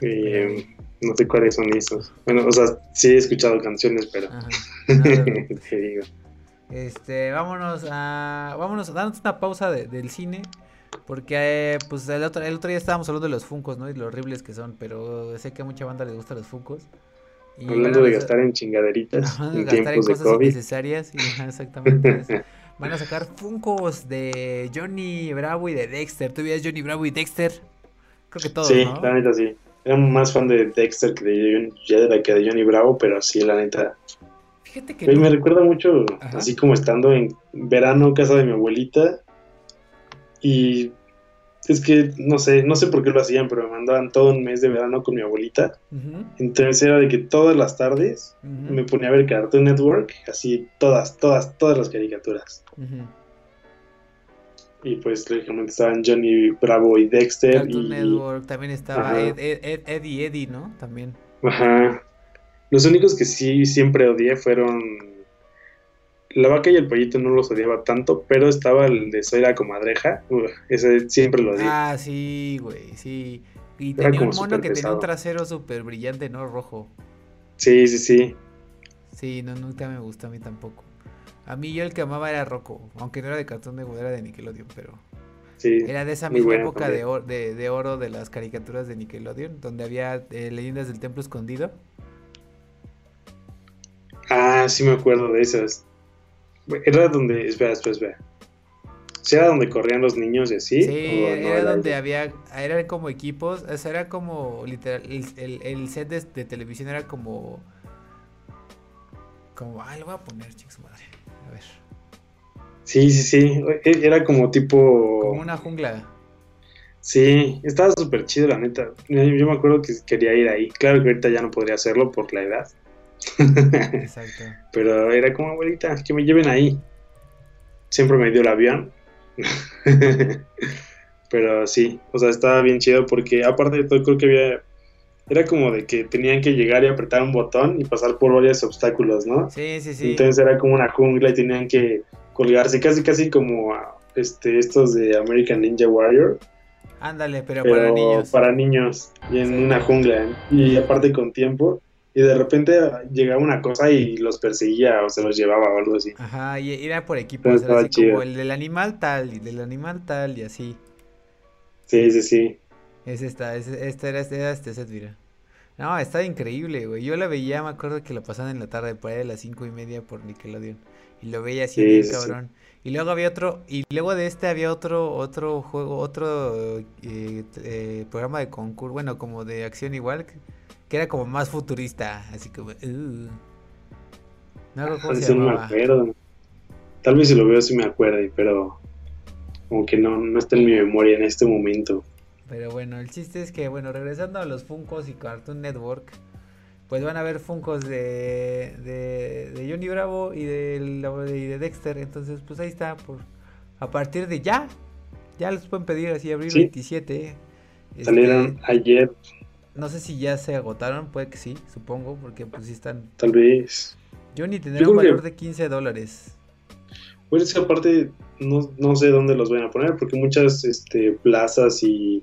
Eh, no sé cuáles son esos. Bueno, o sea, sí he escuchado canciones, pero Ajá. Te digo. Este, vámonos a. Vámonos, dándonos una pausa de- del cine. Porque, eh, pues, el otro, el otro día estábamos hablando de los Funcos, ¿no? Y lo horribles que son. Pero sé que a mucha banda les gustan los Funcos. Y Hablando de gastar en chingaderitas Ajá, en gastar en tiempos de cosas COVID. innecesarias. y, exactamente. Van a sacar Funcos de Johnny Bravo y de Dexter. ¿Tú veías Johnny Bravo y Dexter? Creo que todos, sí, ¿no? la neta sí. Era más fan de Dexter que de, Johnny- de que de Johnny Bravo, pero sí, la neta. Fíjate que. Güey, no- me recuerda mucho, Ajá. así como estando en verano casa de mi abuelita. Y es que no sé, no sé por qué lo hacían, pero me mandaban todo un mes de verano con mi abuelita. Entonces era de que todas las tardes me ponía a ver Cartoon Network, así todas, todas, todas las caricaturas. Y pues lógicamente estaban Johnny Bravo y Dexter. Cartoon y, Network, también estaba. Ed, Ed, Ed- Eddie Eddie, ¿no? También. Ajá. Los únicos que sí siempre odié fueron. La vaca y el pollito no los odiaba tanto, pero estaba el de Soy la comadreja. Uf, ese siempre lo odié. Ah, sí, güey, sí. Y Era tenía un mono que tenía un trasero súper brillante, ¿no? Rojo. Sí, sí, sí. Sí, no, nunca me gustó a mí tampoco. A mí yo el que amaba era Rocco, aunque no era de Cartoon Network, era de Nickelodeon, pero... Sí, Era de esa misma época de, or- de, de oro de las caricaturas de Nickelodeon, donde había eh, leyendas del templo escondido. Ah, sí me acuerdo de esas. Era donde, espera, espera, espera. ¿Sí era donde corrían los niños y así? Sí, ¿O no era donde había, eran como equipos, o sea, era como literal, el, el- set de, de televisión era como, como, ah, lo voy a poner, chicos, madre, a ver, Sí, sí, sí. E- Era como tipo. como una jungla, Sí, estaba súper chido, la neta. Yo yo me acuerdo que quería ir ahí. Claro que ahorita ya no podría hacerlo por la edad. Exacto. Pero era como, abuelita, que me lleven ahí. Siempre me dio el avión. Pero sí, o sea, estaba bien chido porque aparte de todo creo que había... Era como de que tenían que llegar y apretar un botón y pasar por varios obstáculos, ¿no? Sí, sí, sí. Entonces era como una jungla y tenían que colgarse casi casi como a, este, estos de American Ninja Warrior, Ándale, pero, pero para niños. para niños, y en Sí. una jungla, ¿eh? y aparte con tiempo, y de repente llegaba una cosa y los perseguía o se los llevaba o algo así. Ajá, y era por equipos, era así chido. como el del animal tal, y del animal tal, y así. Sí, sí, sí. Es esta, es, este era, era este set, mira. No, estaba increíble, güey. Yo la veía, me acuerdo que la pasaban en la tarde, por ahí de las cinco y media por Nickelodeon. Y lo veía así Sí, bien sí, sí. cabrón. Y luego había otro, y luego de este había otro, otro juego, otro eh, eh, programa de concurso, bueno, como de acción igual, que, era como más futurista, así como, uh. No cómo se no me llamaba. acuerdo. Tal vez si lo veo sí me acuerde, pero como que no, no está en mi memoria en este momento. Pero bueno, el chiste es que, bueno, regresando a los Funkos y Cartoon Network, pues van a haber Funkos de, de, de Johnny Bravo y de, y de Dexter. Entonces, pues ahí está, por a partir de ya, ya los pueden pedir así, abril Sí. 27. Este, Salieron ayer, no sé si ya se agotaron, puede que sí, supongo, porque pues sí están. tal vez. Yo un creo que- valor de 15 dólares. Pues es que aparte no, no sé dónde los van a poner, porque muchas este, plazas y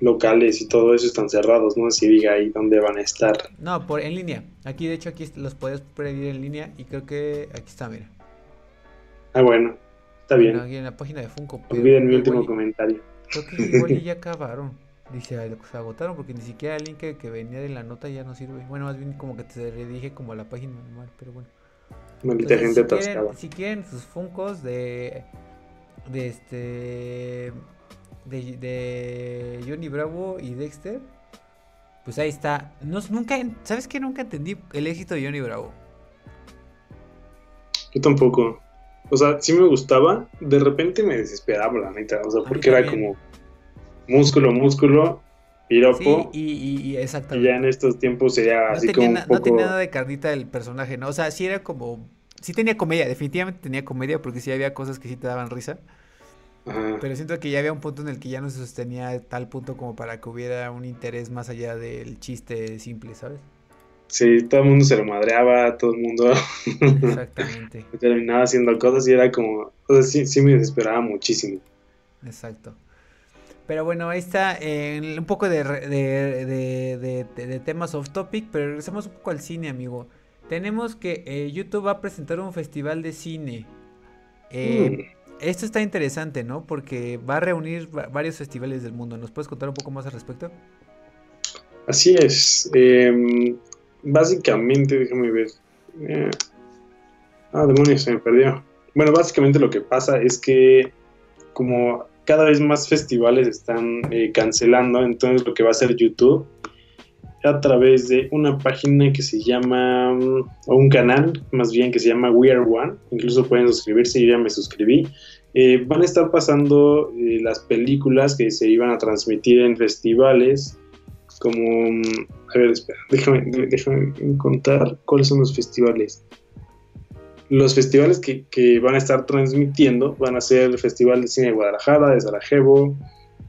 locales y todo eso están cerrados, no sé si diga ahí dónde van a estar. No, por en línea. Aquí, de hecho, aquí los puedes pedir en línea y creo que aquí está, mira. Ah, bueno, está bien. Bueno, aquí en la página de Funko. Olviden mi último comentario. Creo que igual ya acabaron. Dice, "Ay, se agotaron porque ni siquiera el link que, venía de la nota ya no sirve. Bueno, más bien como que te redirige como a la página normal, pero bueno. Maldita Entonces, gente si quieren, si quieren sus Funkos de de este de, de Johnny Bravo y Dexter, pues ahí está. No, nunca, ¿sabes qué? Nunca entendí el éxito de Johnny Bravo. Yo tampoco. O sea, sí me gustaba, de repente me desesperaba, la neta. O sea, porque era como músculo, músculo, piropo. y, y, y y exactamente. ya en estos tiempos sería No así como un no tenía nada de carnita el personaje, ¿no? O sea, sí era como... Sí tenía comedia, definitivamente tenía comedia porque sí había cosas que sí te daban risa. Ajá. Pero siento que ya había un punto en el que ya no se sostenía a tal punto como para que hubiera un interés más allá del chiste simple, ¿sabes? Sí, todo el mundo se lo madreaba, todo el mundo Exactamente, terminaba haciendo cosas y era como. O sea, sí, sí me desesperaba muchísimo. exacto. Pero bueno, ahí está eh, un poco de, de, de- temas off topic, pero regresamos un poco al cine, amigo. Tenemos que eh, YouTube va a presentar un festival de cine. Eh, Mm. Esto está interesante, ¿no? Porque va a reunir va- varios festivales del mundo. ¿Nos puedes contar un poco más al respecto? Así es. em, básicamente, déjame ver. Ah, demonios, se me perdió. Bueno, básicamente lo que pasa es que como cada vez más festivales están eh, cancelando, entonces lo que va a hacer YouTube a través de una página que se llama, mm, o un canal más bien que se llama We Are One, incluso pueden suscribirse, yo ya me suscribí, eh, van a estar pasando eh, las películas que se iban a transmitir en festivales, como, mm, a ver, espera, déjame, déjame contar cuáles son los festivales. Los festivales que, que van a estar transmitiendo van a ser el Festival de Cine de Guadalajara, de Sarajevo,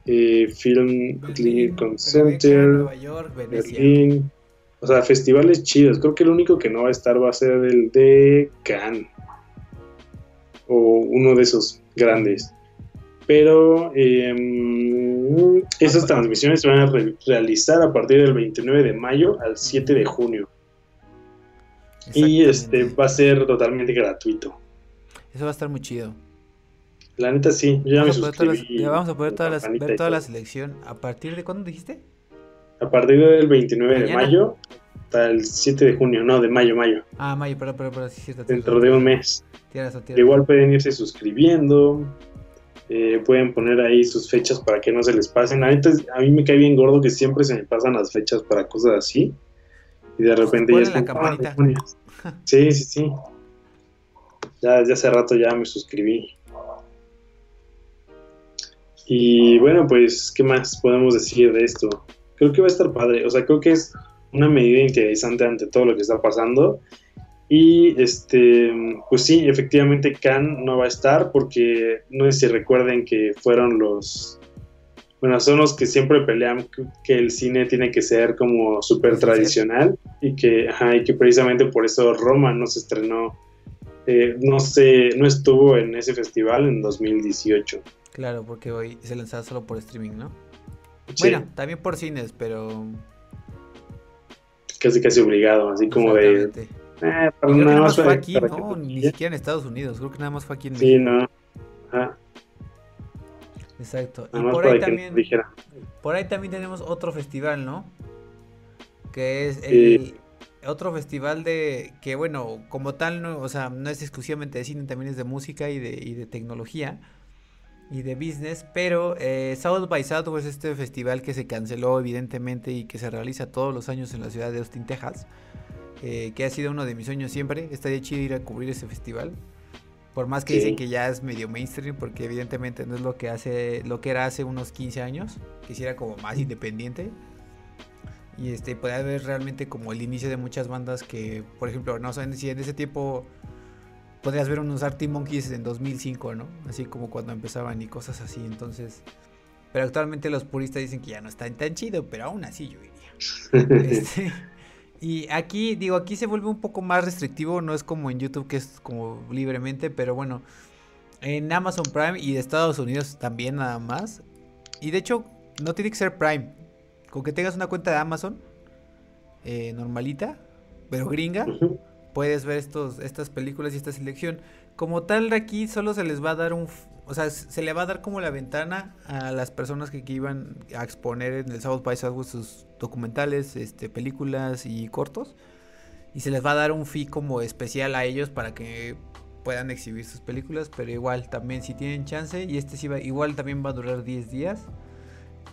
eh, Film Lincoln Center, Nueva York, Venecia. Berlín. O sea, festivales chidos. Creo que el único que no va a estar va a ser el de Cannes. O uno de esos grandes. Pero eh, esas transmisiones se van a re- realizar a partir del 29 de mayo al 7 de junio. Y este va a ser totalmente gratuito. Eso va a estar muy chido. La neta sí, yo ya Vamos me las- suscribí. ya vamos a poder todas las- ver toda la selección. ¿A partir de cuándo dijiste? A partir del 29 de mayo hasta el 7 de junio, no, de mayo, mayo. Ah, mayo, sí, cierto. tienes Dentro de un mes. Igual pueden irse suscribiendo. eh, pueden poner ahí sus fechas para que no se les pasen. A, neta, a mí me cae bien gordo que siempre se me pasan las fechas para cosas así. Y de repente ya es la como, ah, campanita. Sí, sí, sí. Ya, ya hace rato ya me suscribí. Y bueno, pues, ¿qué más podemos decir de esto? Creo que va a estar padre. O sea, creo que es una medida interesante ante todo lo que está pasando. Y este, pues sí, efectivamente Khan no va a estar porque no sé si recuerden que fueron los, bueno, son los que siempre pelean que- el cine tiene que ser como súper tradicional y que, ajá, y que precisamente por eso Roma no se estrenó, eh, no sé, no estuvo en ese festival en 2018. Claro, porque hoy se lanzaba solo por streaming, ¿no? Sí, Bueno, también por cines, pero. casi casi obligado, así como de, eh, para nada más fue aquí, ¿no? Ni siquiera en Estados Unidos. Creo que nada más fue aquí en Sí, México. no. Ajá, Exacto. Y por ahí también. Por ahí también tenemos otro festival, ¿no? Que es el Sí. otro festival de que bueno, como tal no, o sea, no es exclusivamente de cine, también es de música y de, y de tecnología y de business, pero eh, South by Southwest es este festival que se canceló evidentemente y que se realiza todos los años en la ciudad de Austin, Texas, eh, que ha sido uno de mis sueños siempre, estaría chido ir a cubrir ese festival. Por más que Sí. dicen que ya es medio mainstream, porque evidentemente no es lo que hace, lo que era hace unos 15 años, que sí era como más independiente. Y este podía ver realmente como el inicio de muchas bandas que, por ejemplo, no sé si en ese tiempo podrías ver unos Arctic Monkeys en 2005, ¿no? Así como cuando empezaban y cosas así, entonces. Pero actualmente los puristas dicen que ya no está tan chido, pero aún así yo iría. Este, y aquí, digo, aquí se vuelve un poco más restrictivo, no es como en YouTube que es como libremente, pero bueno, en Amazon Prime y de Estados Unidos también nada más. Y de hecho, no tiene que ser Prime, con que tengas una cuenta de Amazon eh, normalita, pero gringa, puedes ver estos, estas películas y esta selección. Como tal, aquí solo se les va a dar un... O sea, se le va a dar como la ventana a las personas que, iban a exponer en el South by Southwest sus documentales, este, películas y cortos. Y se les va a dar un fee como especial a ellos para que puedan exhibir sus películas. Pero igual, también si tienen chance. Y este sí va, igual también va a durar 10 días.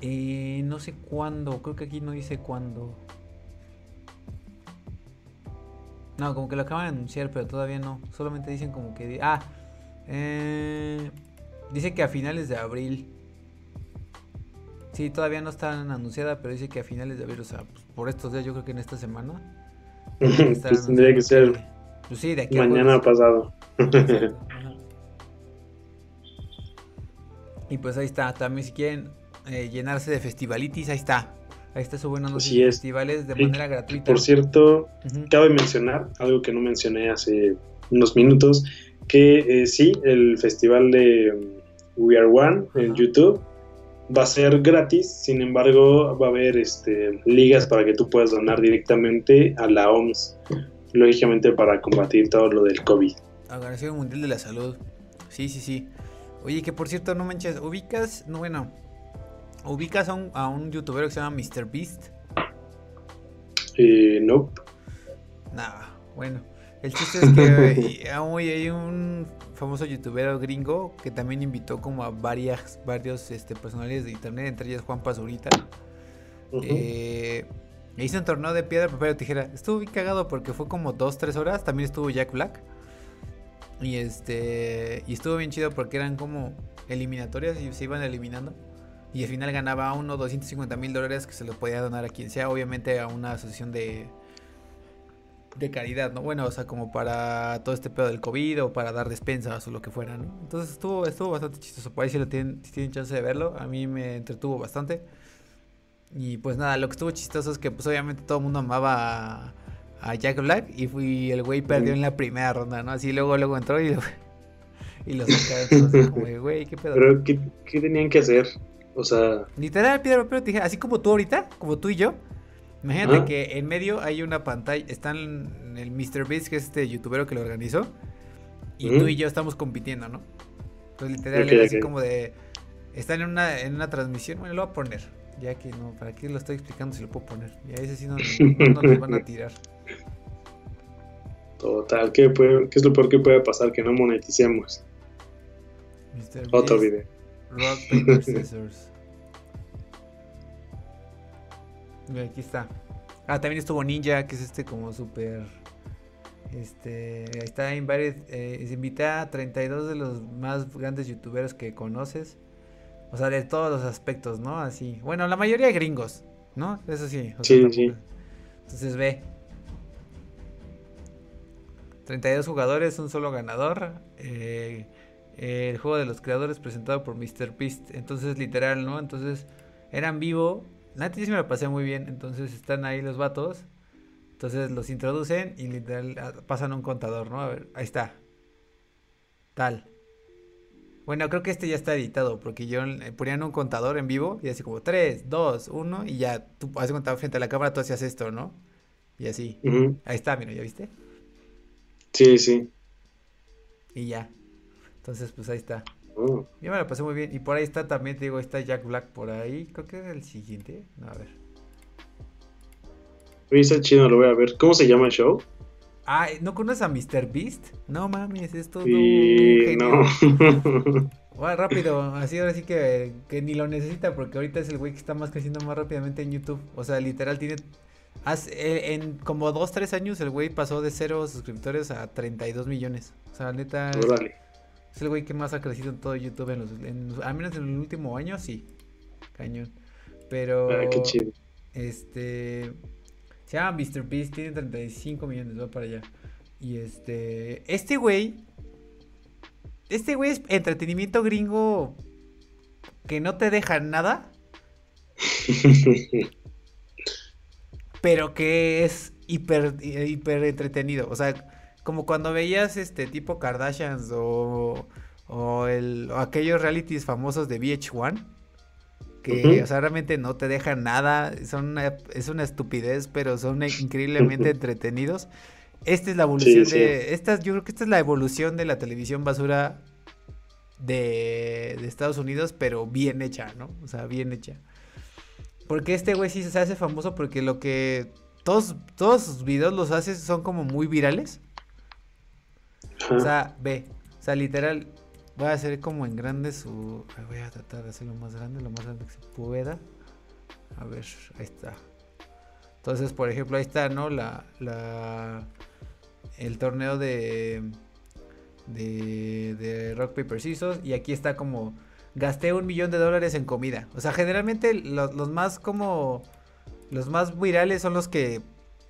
Eh, no sé cuándo, creo que aquí no dice cuándo. No, como que lo acaban de anunciar, pero todavía no. Solamente dicen como que... Ah, eh, dice que a finales de abril. Sí, todavía no está anunciada, pero dice que a finales de abril, o sea, pues, por estos días, yo creo que en esta semana. Pues tendría que ser que- Pues sí, de aquí mañana pasado. Exacto. Y pues ahí está, también si quieren eh, llenarse de festivalitis, ahí está. Ahí está su buena Así es. festivales de Y, manera gratuita. Por cierto, cabe mencionar algo que no mencioné hace unos minutos, que eh, sí, el festival de We Are One en. YouTube va a ser gratis, sin embargo va a haber este, ligas para que tú puedas donar directamente a la OMS, lógicamente para combatir todo lo del COVID. Organización Mundial de la Salud. Sí, sí, sí. Oye, que por cierto, no manches, ubicas, no, bueno, ubicas a un, a un youtuber que se llama MrBeast. Eh, nope. Nah, bueno. El chiste es que eh, hoy hay un famoso youtuber gringo que también invitó como a varias, varios este, personalidades de internet, entre ellas Juan Pazurita. Ujú. Eh, e hizo un torneo de piedra, papel o tijera. Estuvo bien cagado porque fue como 2-3 horas. También estuvo Jack Black. Y este. Y estuvo bien chido porque eran como eliminatorias y se iban eliminando. Y al final ganaba uno 250 mil dólares que se los podía donar a quien sea. Obviamente a una asociación de. De caridad, ¿no? Bueno, o sea, como para todo este pedo del COVID o para dar despensas o lo que fuera, ¿no? Entonces estuvo, estuvo bastante chistoso. Por ahí si, lo tienen, si tienen chance de verlo, a mí me entretuvo bastante. Y pues nada, lo que estuvo chistoso es que pues obviamente todo el mundo amaba a, a Jack Black y fui el güey perdió en la primera ronda, ¿no? Así luego luego entró y, y lo sacaron como güey, qué pedo. Pero, ¿qué, qué tenían que hacer? O sea, Literal, piedra, papel o tijera, así como tú ahorita, como tú y yo. Imagínate Ajá. que en medio hay una pantalla, están el Mr. Beast, que es este youtuber que lo organizó, y Ujú. tú y yo estamos compitiendo, ¿no? Entonces, literal, era así como de. Están en una, en una transmisión. Bueno, lo voy a poner. Ya que no, ¿para qué lo estoy explicando si lo puedo poner? Y a ese sí no, no, nos van a tirar. Total, ¿qué, puede, ¿qué es lo peor que puede pasar? Que no moneticemos. Otro video. Rock, paper, scissors. Aquí está. Ah, también estuvo Ninja, que es este como súper. Este. Ahí está Invited. Eh, se invita a 32 de los más grandes youtubers que conoces. O sea, de todos los aspectos, ¿no? Así. Bueno, la mayoría gringos, ¿no? Eso sí. sí, sí. Entonces ve. 32 jugadores, un solo ganador. Eh, el juego de los creadores presentado por MrBeast. Entonces, literal, ¿no? Entonces, eran vivo. La sí me la pasé muy bien. Entonces, están ahí los vatos. Entonces, los introducen y literal ah, pasan un contador, ¿no? A ver, ahí está. Tal. Bueno, creo que este ya está editado, porque yo eh, ponían un contador en vivo y así como 3, 2, 1 y ya tú haces contador frente a la cámara, tú hacías esto, ¿no? Y así. Ahí está, mira, ¿ya viste? Sí, sí. Y ya. Entonces, pues ahí está. Oh. Yo me la pasé muy bien. Y por ahí está también, te digo, está Jack Black por ahí. Creo que es el siguiente. a ver. Está chido, lo voy a ver. ¿Cómo se llama el show? Ah, ¿no conoces a Mr. Beast? No mames, es todo sí, no. bueno, rápido, así ahora sí que, que, ni lo necesita porque ahorita es el güey que está más creciendo más rápidamente en YouTube. O sea, literal tiene... Hace, en como dos, tres años el güey pasó de cero suscriptores a 32 millones. O sea, neta... Es, el güey que más ha crecido en todo YouTube, en los, en, al menos en el último año, sí. Cañón. Pero... Ah, qué chido. Este... Se llama Mr. Beast, tiene 35 millones, va para allá. Y este. Este güey. Este güey es entretenimiento gringo que no te deja nada. pero que es hiper, hiper entretenido. O sea, como cuando veías este tipo Kardashians o, o, el, o aquellos realities famosos de VH1 que, o sea, realmente no te dejan nada, son es una estupidez, pero son increíblemente entretenidos. Esta es la evolución de, esta, yo creo que esta es la evolución de la televisión basura de, de Estados Unidos, pero bien hecha, ¿no? O sea, bien hecha. Porque este güey sí se hace famoso porque lo que todos, todos sus videos los hace son como muy virales. O sea, ve, o sea, literal, Voy a hacer como en grande su. Voy a tratar de hacerlo más grande, lo más grande que se pueda. A ver, ahí está. Entonces, por ejemplo, ahí está, ¿no? La. la el torneo de. De, de Rock Paper Scissors. Y aquí está como. Gasté un millón de dólares en comida. O sea, generalmente los, más como. Los más virales son los que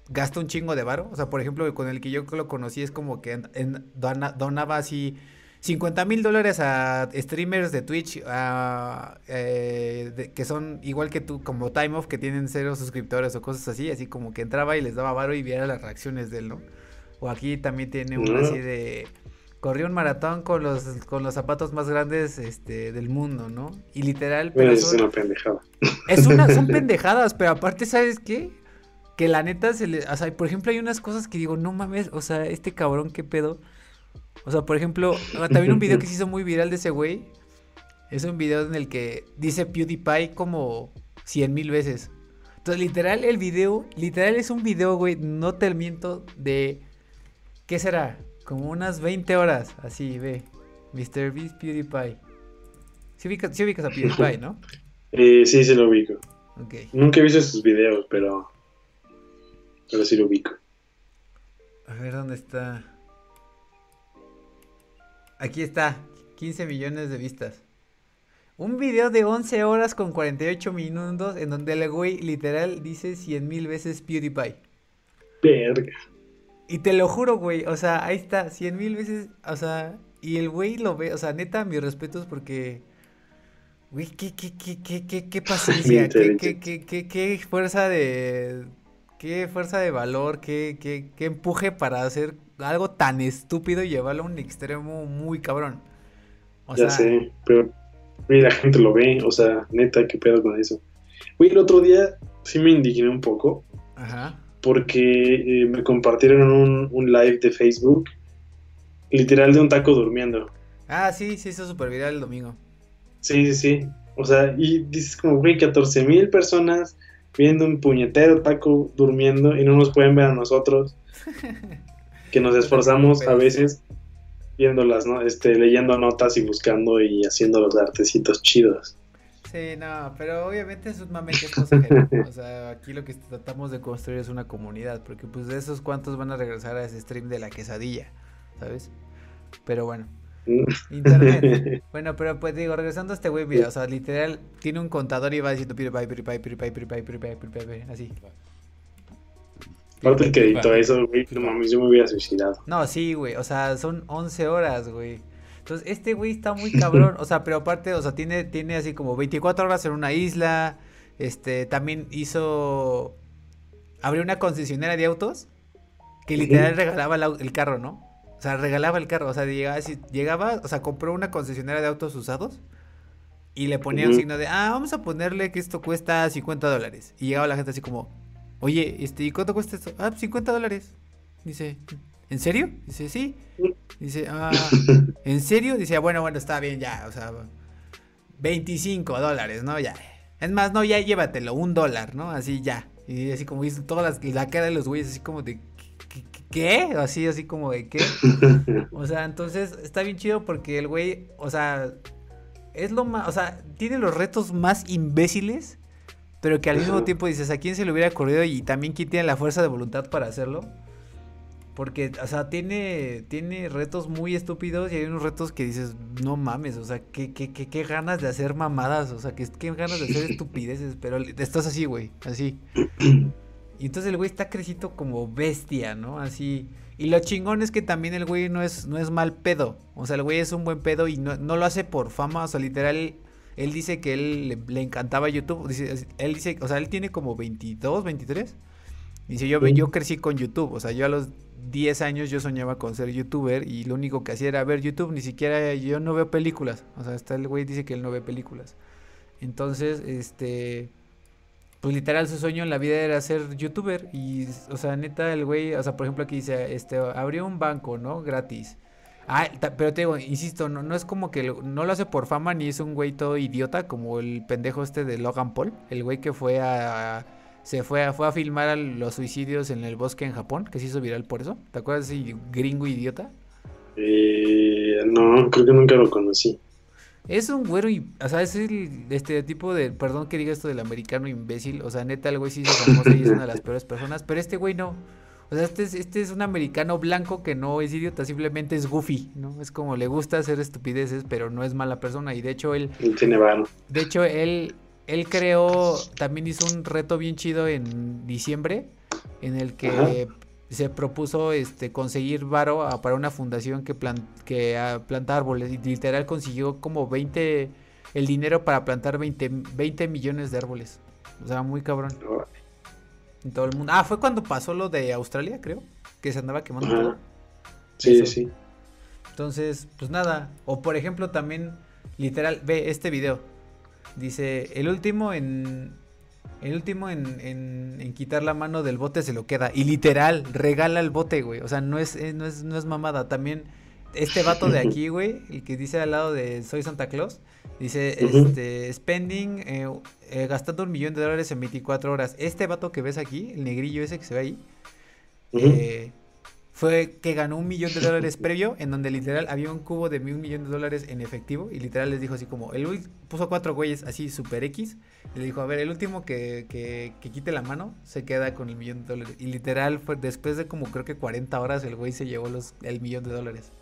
gasta un chingo de varo. O sea, por ejemplo, con el que yo lo conocí es como que en, donaba así 50 mil dólares a streamers de Twitch eh, que son igual que tú, como Time Off, que tienen cero suscriptores o cosas así, así como que entraba y les daba varo y viera las reacciones de él, ¿no? O aquí también tiene uno así de corrió un maratón con los con los zapatos más grandes este del mundo, ¿no? Y literal, pero es una pendejada. Es una son pendejadas, pero aparte ¿sabes qué? Que la neta se le, o sea, por ejemplo, hay unas cosas que digo, no mames, o sea, este cabrón qué pedo o sea, por ejemplo, ah, también un video que se hizo muy viral de ese güey. Es un video en el que dice PewDiePie como cien mil veces. Entonces, literal, el video, literal es un video, güey, no te miento, de... ¿Qué será? Como unas 20 horas, así, ve. Mr. Beast PewDiePie. Sí ubicas, a PewDiePie, ¿no? Eh, sí, sí lo ubico. Nunca he visto sus videos, pero... Pero sí lo ubico. A ver, ¿dónde está? Aquí está, 15 millones de vistas. Un video de 11 horas con 48 minutos en donde el güey literal dice 100 mil veces PewDiePie. Verga. Y te lo juro, güey, o sea, ahí está, 100 mil veces, o sea, y el güey lo ve, o sea, neta, mis respetos porque, güey, qué, qué, qué, qué, qué, qué paciencia, qué, qué, qué, qué, qué fuerza de, qué fuerza de valor, qué, qué, qué empuje para hacer algo tan estúpido y llevarlo a un extremo muy cabrón. ya sé, pero la gente lo ve, o sea, neta, qué pedo con eso. Güey, el otro día sí me indigné un poco. Ajá. Porque eh, me compartieron un, live de Facebook, literal de un taco durmiendo. Ah, sí, sí, hizo súper viral el domingo. Sí, sí, sí. O sea, y dices como, güey, 14 mil personas viendo un puñetero taco durmiendo y no nos pueden ver a nosotros. que nos esforzamos a veces viéndolas, ¿no? Este, leyendo notas y buscando y haciendo los artecitos chidos. Sí, no, pero obviamente es un mame que es cosa que O sea, aquí lo que tratamos de construir es una comunidad, porque pues de esos cuantos van a regresar a ese stream de la quesadilla, ¿sabes? Pero bueno. Internet. bueno, pero pues digo, regresando a este güey, mira, o sea, literal, tiene un contador y va diciendo así. Aparte que editó eso, güey, no mames, yo me hubiera suicidado. No, sí, güey, o sea, son 11 horas, güey. Entonces, este güey está muy cabrón, o sea, pero aparte, o sea, tiene, tiene así como 24 horas en una isla, este, también hizo, abrió una concesionaria de autos, que literal regalaba el carro, ¿no? O sea, regalaba el carro. O sea, llegaba, llegaba, o sea, compró una concesionaria de autos usados y le ponía un signo de, ah, vamos a ponerle que esto cuesta 50 dólares. Y llegaba la gente así como, oye, este, ¿y cuánto cuesta esto? Ah, 50 dólares. Dice, ¿en serio? Dice, sí. Dice, ah, ¿en serio? Dice, bueno, bueno, está bien, ya, o sea, 25 dólares, ¿no? Ya. Es más, no, ya llévatelo, un dólar, ¿no? Así ya. Y así como hizo todas las, la cara de los güeyes, así como de, ¿qué? Así, así como de qué. O sea, entonces está bien chido porque el güey, o sea, es lo más, o sea, tiene los retos más imbéciles, pero que al mismo tiempo dices, ¿a quién se le hubiera ocurrido? Y también quién tiene la fuerza de voluntad para hacerlo. Porque, o sea, tiene, tiene retos muy estúpidos y hay unos retos que dices, no mames, o sea, qué, qué, qué, qué ganas de hacer mamadas, o sea, qué, qué ganas de hacer estupideces, pero estás así, güey, así. Y entonces el güey está crecido como bestia, ¿no? Así. Y lo chingón es que también el güey no es, no es mal pedo. O sea, el güey es un buen pedo y no, lo hace por fama. O sea, literal, él dice que él le, encantaba YouTube. Él dice, o sea, él tiene como 22, 23. Dice, yo, yo crecí con YouTube. O sea, yo a los 10 años yo soñaba con ser youtuber y lo único que hacía era ver YouTube. Ni siquiera yo no veo películas. O sea, hasta el güey dice que él no ve películas. Entonces, este pues literal su sueño en la vida era ser youtuber y, o sea, neta, el güey, o sea, por ejemplo aquí dice, este, abrió un banco, ¿no? Gratis. Ah, pero te digo, insisto, no, no es como que no lo hace por fama ni es un güey todo idiota como el pendejo este de Logan Paul, el güey que fue a, se fue a, fue a filmar los suicidios en el bosque en Japón, que se hizo viral por eso. ¿Te acuerdas de ese gringo idiota? Eh, no, creo que nunca lo conocí. Es un güero y, o sea, es el estereotipo de, perdón que diga esto del americano imbécil, o sea, neta el güey sí es famoso y es una de las peores personas, pero este güey no. O sea, este es, este es un americano blanco que no es idiota, simplemente es goofy, ¿no? Es como le gusta hacer estupideces, pero no es mala persona. Y de hecho él... Tiene De hecho, él, él creó, también hizo un reto bien chido en diciembre, en el que se propuso este conseguir varo para una fundación que, que ah, planta árboles y literal consiguió como 20 el dinero para plantar 20, 20 millones de árboles. O sea, muy cabrón. En todo el mundo. Ah, fue cuando pasó lo de Australia, creo, que se andaba quemando todo. Sí, sí. Entonces, pues nada, o por ejemplo también literal ve este video. Dice, el último en el último en, quitar la mano del bote se lo queda. Y literal, regala el bote, güey. O sea, no es, eh, no es, no es mamada. También este vato de aquí, güey, el que dice al lado de Soy Santa Claus, dice, este, spending, eh, eh, gastando un millón de dólares en 24 horas. Este vato que ves aquí, el negrillo ese que se ve ahí, eh, fue que ganó un millón de dólares previo, en donde literal había un cubo de un millón de dólares en efectivo, y literal les dijo así como, el puso cuatro güeyes así super X, y le dijo, a ver, el último que, que, quite la mano se queda con el millón de dólares. Y literal, fue después de como creo que 40 horas, el güey se llevó los, el millón de dólares.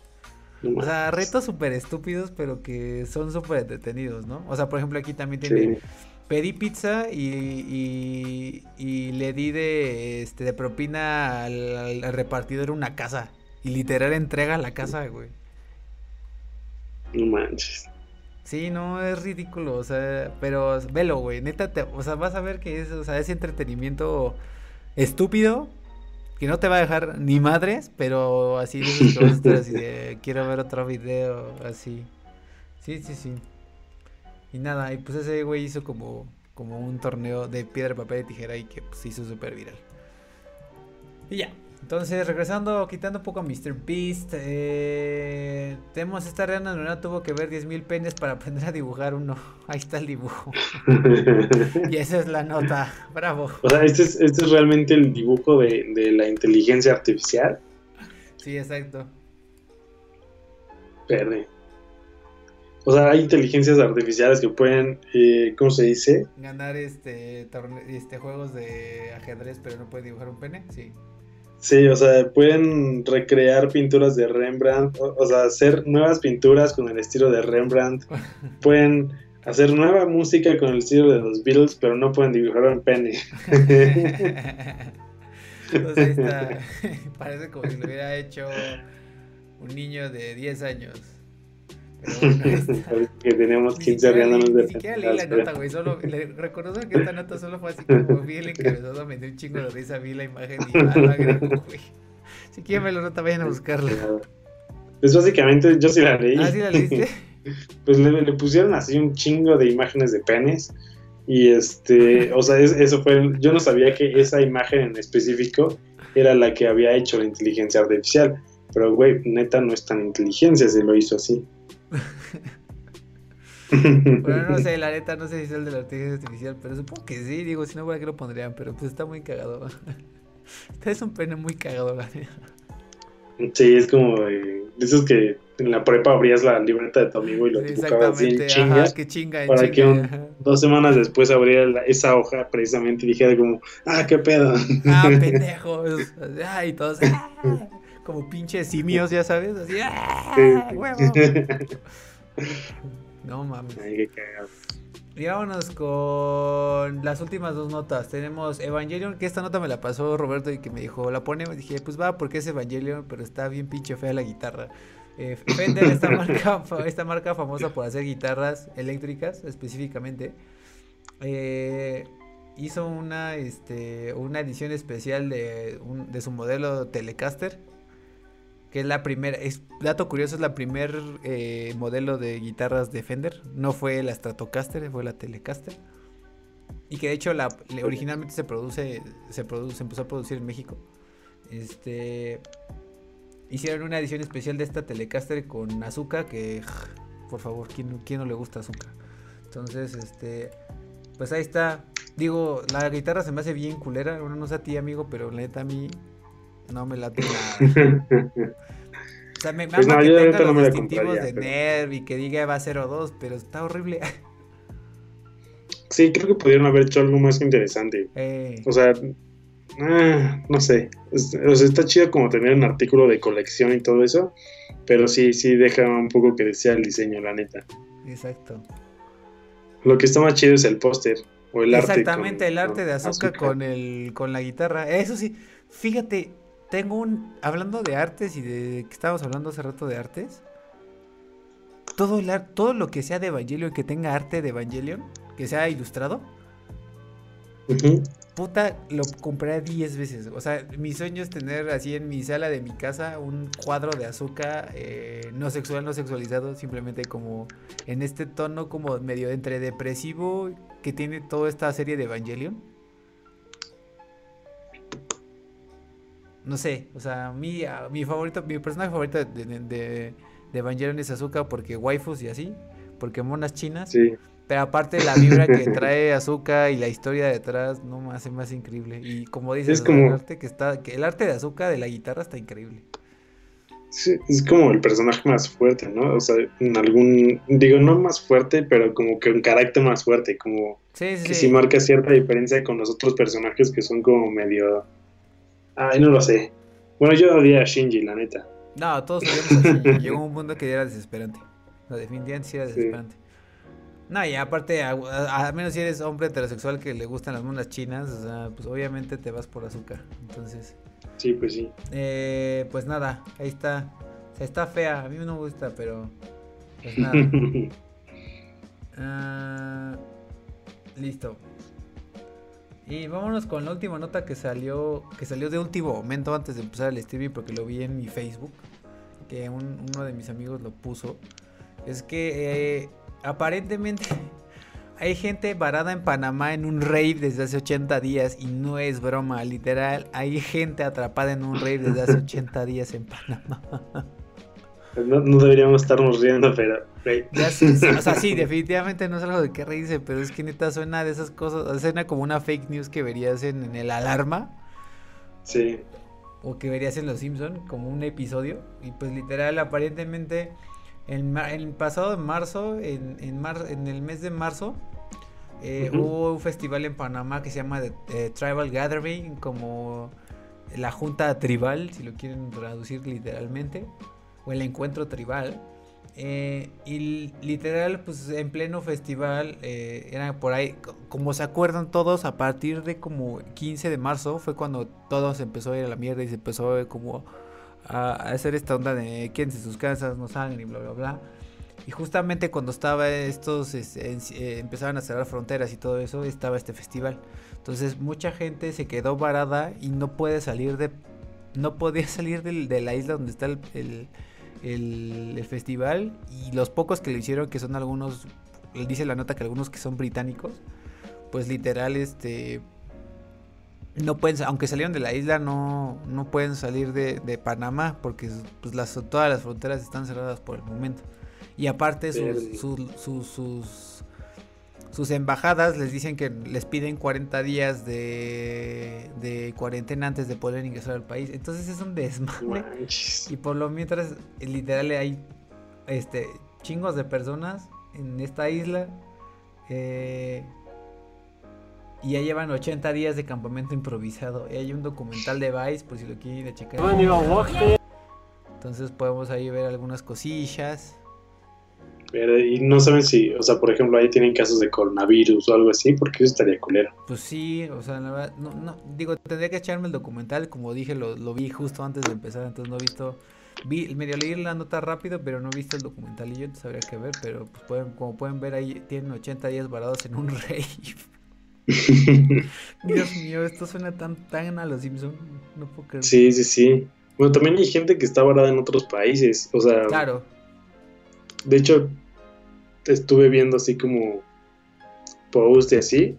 O sea, retos súper estúpidos, pero que son súper entretenidos, ¿no? O sea, por ejemplo, aquí también tiene pedí pizza y, y, le di de, este, de propina al, repartidor una casa. Y literal entrega la casa, güey. No manches. Sí, no, es ridículo, o sea, pero velo, güey, neta, te, o sea, vas a ver que es, o sea, ese entretenimiento estúpido, que no te va a dejar ni madres, pero así, así de, quiero ver otro video, así. Sí, sí, sí. Y nada, y pues ese güey hizo como, como un torneo de piedra, papel y tijera y que pues hizo súper viral. Y ya. Entonces, regresando, quitando un poco a Mr. Beast, eh, tenemos esta Rihanna Luna tuvo que ver 10.000 penes para aprender a dibujar uno. Ahí está el dibujo. y esa es la nota. Bravo. O sea, este es, este es realmente el dibujo de, de la inteligencia artificial. Sí, exacto. Verde. O sea, hay inteligencias artificiales que pueden, eh, ¿cómo se dice? Ganar este, este juegos de ajedrez, pero no pueden dibujar un pene, sí. Sí, o sea, pueden recrear pinturas de Rembrandt, o, sea, hacer nuevas pinturas con el estilo de Rembrandt. pueden hacer nueva música con el estilo de los Beatles, pero no pueden dibujar un pene. Entonces, está, parece como si lo hubiera hecho un niño de 10 años. que tenemos 15 riéndonos de Ni siquiera leí la nota, güey. Solo le, reconozco que esta nota solo fue así como vi el encabezado, me dio un chingo de risa, vi la imagen y ah, güey. Si quieren ver la nota, vayan a buscarla. Pues básicamente yo sí la leí. ¿Ah, sí la leíste? pues le, le, pusieron así un chingo de imágenes de penes. Y este, o sea, eso fue. Yo no sabía que esa imagen en específico era la que había hecho la inteligencia artificial. Pero, güey, neta no es tan inteligencia si lo hizo así bueno, no sé, la neta, no sé si es el de la inteligencia artificial, pero supongo que sí, digo, si no, ¿para qué lo pondrían? Pero pues está muy cagado. Este es un pene muy cagado, la Sí, es como de, esos que en la prepa abrías la libreta de tu amigo y lo dibujabas así en chingas. que chinga, para que dos semanas después abriera esa hoja precisamente y dijera como, ah, qué pedo. Ah, pendejos. Ah, y todos, ah" como pinches simios, ya sabes, así, ¡ah! No mames. Y vámonos con las últimas dos notas. Tenemos Evangelion, que esta nota me la pasó Roberto y que me dijo, la pone, me dije, pues va, porque es Evangelion, pero está bien pinche fea la guitarra. Eh, Fender, esta marca, esta marca famosa por hacer guitarras eléctricas específicamente, eh, hizo una, este, una edición especial de, de su modelo Telecaster que es la primera, es, dato curioso, es la primer eh, modelo de guitarras de Fender, no fue la Stratocaster, fue la Telecaster. Y que de hecho la, originalmente se produce, se produce, empezó a producir en México. Este hicieron una edición especial de esta Telecaster con azúcar que por favor, ¿quién, ¿quién, no le gusta azúcar? Entonces, este pues ahí está. Digo, la guitarra se me hace bien culera, bueno, no sé a ti, amigo, pero la neta a mí no me late nada. o sea, me pues que tenga los distintivos de Nerv y que diga va a 02, pero está horrible. Sí, creo que pudieron haber hecho algo más interesante. Eh. O sea, ah, no sé. o sea, está chido como tener un artículo de colección y todo eso, pero sí, sí deja un poco que decía el diseño, la neta. Exacto. Lo que está más chido es el póster o el arte. Exactamente, el arte de azúcar, con el con la guitarra. Eso sí, fíjate, tengo un. Hablando de artes y de que estábamos hablando hace rato de artes. Todo, el, todo lo que sea de Evangelion, que tenga arte de Evangelion, que sea ilustrado. Puta, lo compré 10 veces. O sea, mi sueño es tener así en mi sala de mi casa un cuadro de azúcar eh, no sexual, no sexualizado, simplemente como en este tono como medio entre depresivo que tiene toda esta serie de Evangelion no sé, o sea, mi, mi favorito, mi personaje favorito de, de, de, Evangelion es Azuka porque waifus y así, porque monas chinas. Sí. Pero aparte la vibra que trae Azuka y la historia detrás, no me hace más increíble. Y como dices, el arte que está, que el arte de Azuka de la guitarra está increíble. Sí, es como el personaje más fuerte, ¿no? O sea, en algún, digo, no más fuerte, pero como que un carácter más fuerte, como que sí marca cierta diferencia con los otros personajes que son como medio Ay, no lo sé. Bueno, yo odié a Shinji, la neta. No, todos odiamos a Shinji. Llegó un mundo que era desesperante. No, definitivamente sí era desesperante. No, y aparte, a, menos si eres hombre heterosexual que le gustan las monas chinas, o sea, pues obviamente te vas por azúcar. Entonces. Sí, pues sí. Eh, pues nada, ahí está. O sea, está fea, a mí no me gusta, pero. Pues nada. Ah, listo. Y vámonos con la última nota que salió, que salió de último momento antes de empezar el streaming porque lo vi en mi Facebook, que uno de mis amigos lo puso. Es que eh, aparentemente Hay gente varada en Panamá en un rave desde hace 80 días y no es broma, literal. Hay gente atrapada en un rave desde hace 80 días en Panamá. No, deberíamos estarnos riendo, pero... o sea, sí, definitivamente no es algo de qué reírse, pero es que neta suena de esas cosas, suena como una fake news que verías en, el alarma. Sí. O que verías en Los Simpson como un episodio. Y pues literal, aparentemente, en, el pasado de marzo, en, en, el mes de marzo, eh, hubo un festival en Panamá que se llama The, Tribal Gathering, como la junta tribal, si lo quieren traducir literalmente o el encuentro tribal. Eh, y literal, pues en pleno festival, eh, era por ahí, como se acuerdan todos, a partir de como 15 de marzo fue cuando todo se empezó a ir a la mierda y se empezó como a, hacer esta onda de quédense en sus casas, no salgan y bla, bla, bla. Y justamente cuando estaba estos, eh, empezaban a cerrar fronteras y todo eso, estaba este festival. Entonces mucha gente se quedó varada y no puede salir de, no podía salir de la isla donde está el, festival y los pocos que lo hicieron, que son algunos, dice la nota que algunos que son británicos, pues literal, este, no pueden, aunque salieron de la isla, no, no pueden salir de, de Panamá porque pues las, todas las fronteras están cerradas por el momento. Y aparte sus, sus sus embajadas les dicen que les piden 40 días de, de cuarentena antes de poder ingresar al país. Entonces es un desmadre. Y por lo mientras, literal, hay este chingos de personas en esta isla. Eh, y ya llevan 80 días de campamento improvisado. Y hay un documental de Vice, por si lo quieren checar. Entonces podemos ahí ver algunas cosillas y no saben si, o sea, por ejemplo, ahí tienen casos de coronavirus o algo así, porque eso estaría culero. Pues sí, o sea, la verdad, no, no, digo, tendría que echarme el documental, como dije, lo, lo vi justo antes de empezar, entonces no he visto, vi, medio leí la nota rápido, pero no he visto el documental y yo entonces habría que ver, pero pues pueden, como pueden ver ahí, tienen 80 días varados en un rey. Dios mío, esto suena tan, tan a los Simpsons, no puedo creer. Sí, sí, sí. Bueno, también hay gente que está varada en otros países, o sea... Claro. De hecho, estuve viendo así como post y así.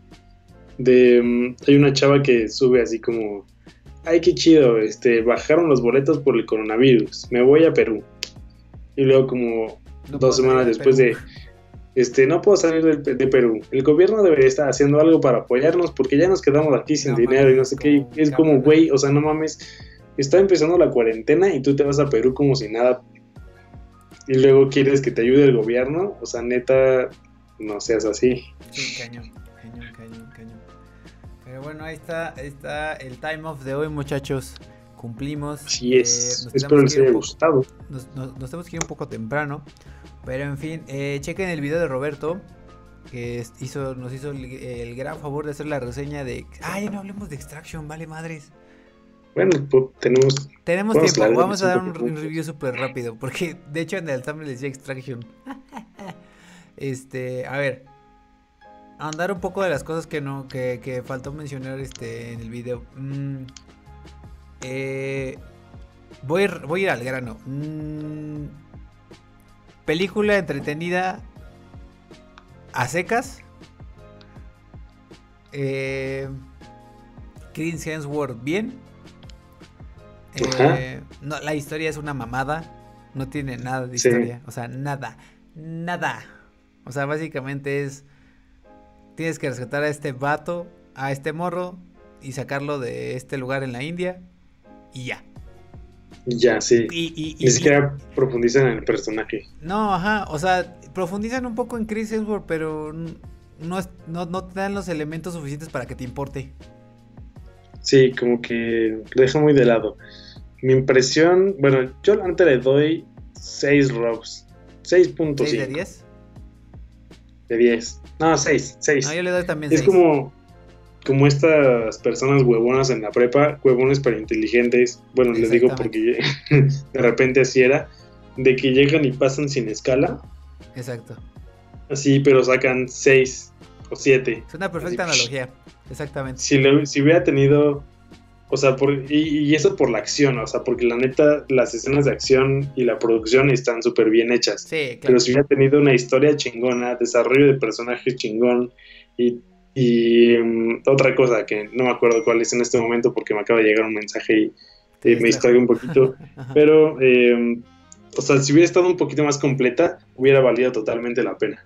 De, mm, hay una chava que sube así como, ay, qué chido, este, bajaron los boletos por el coronavirus, me voy a Perú. Y luego como dos semanas después de, este, no puedo salir de, Perú. El gobierno debería estar haciendo algo para apoyarnos porque ya nos quedamos aquí sin dinero y no sé qué. Es como, güey, o sea, no mames, está empezando la cuarentena y tú te vas a Perú como si nada y luego quieres que te ayude el gobierno, o sea, neta, no seas así. Sí, cañón, cañón, cañón, cañón. Pero bueno, ahí está, ahí está el time off de hoy, muchachos. Cumplimos. Sí es. Eh, Espero les haya gustado. Nos, tenemos que ir un poco temprano. Pero en fin, eh, chequen el video de Roberto. Que hizo, nos hizo el, gran favor de hacer la reseña de. Ay, no hablemos de Extraction, vale madres. Bueno, pues tenemos. Tenemos tiempo, vamos a dar un, review súper rápido. Porque de hecho en el thumbnail decía Extraction. este, a ver. Andar un poco de las cosas que no, que, que faltó mencionar este en el video. Mm, eh, voy, voy a ir al grano. Mm, película entretenida a secas. Eh, Chris Hemsworth bien. Eh, no, la historia es una mamada. No tiene nada de historia. O sea, nada. Nada. O sea, básicamente es. Tienes que rescatar a este vato, a este morro, y sacarlo de este lugar en la India. Y ya. Ya, sí. Y, Ni siquiera profundizan en el personaje. No, ajá. O sea, profundizan un poco en Chris Hemsworth, pero no, no, no te dan los elementos suficientes para que te importe. Sí, como que lo deja muy de lado. Mi impresión, bueno, yo antes le doy 6 robs. 6.5. ¿6 de 10? De 10. No, 6, 6. No, yo le doy también Es como, como estas personas huevonas en la prepa, huevones pero inteligentes. Bueno, les digo porque de repente así era. De que llegan y pasan sin escala. Exacto. Así, pero sacan 6 o 7. Es una perfecta analogía. Exactamente. Si, si hubiera tenido O sea, por, y, eso por la acción, o sea, porque la neta, las escenas de acción y la producción están súper bien hechas. Sí, claro. Pero si hubiera tenido una historia chingona, desarrollo de personajes chingón y, y mm, otra cosa que no me acuerdo cuál es en este momento porque me acaba de llegar un mensaje y me distraigo un poquito. pero, eh, o sea, si hubiera estado un poquito más completa, hubiera valido totalmente la pena.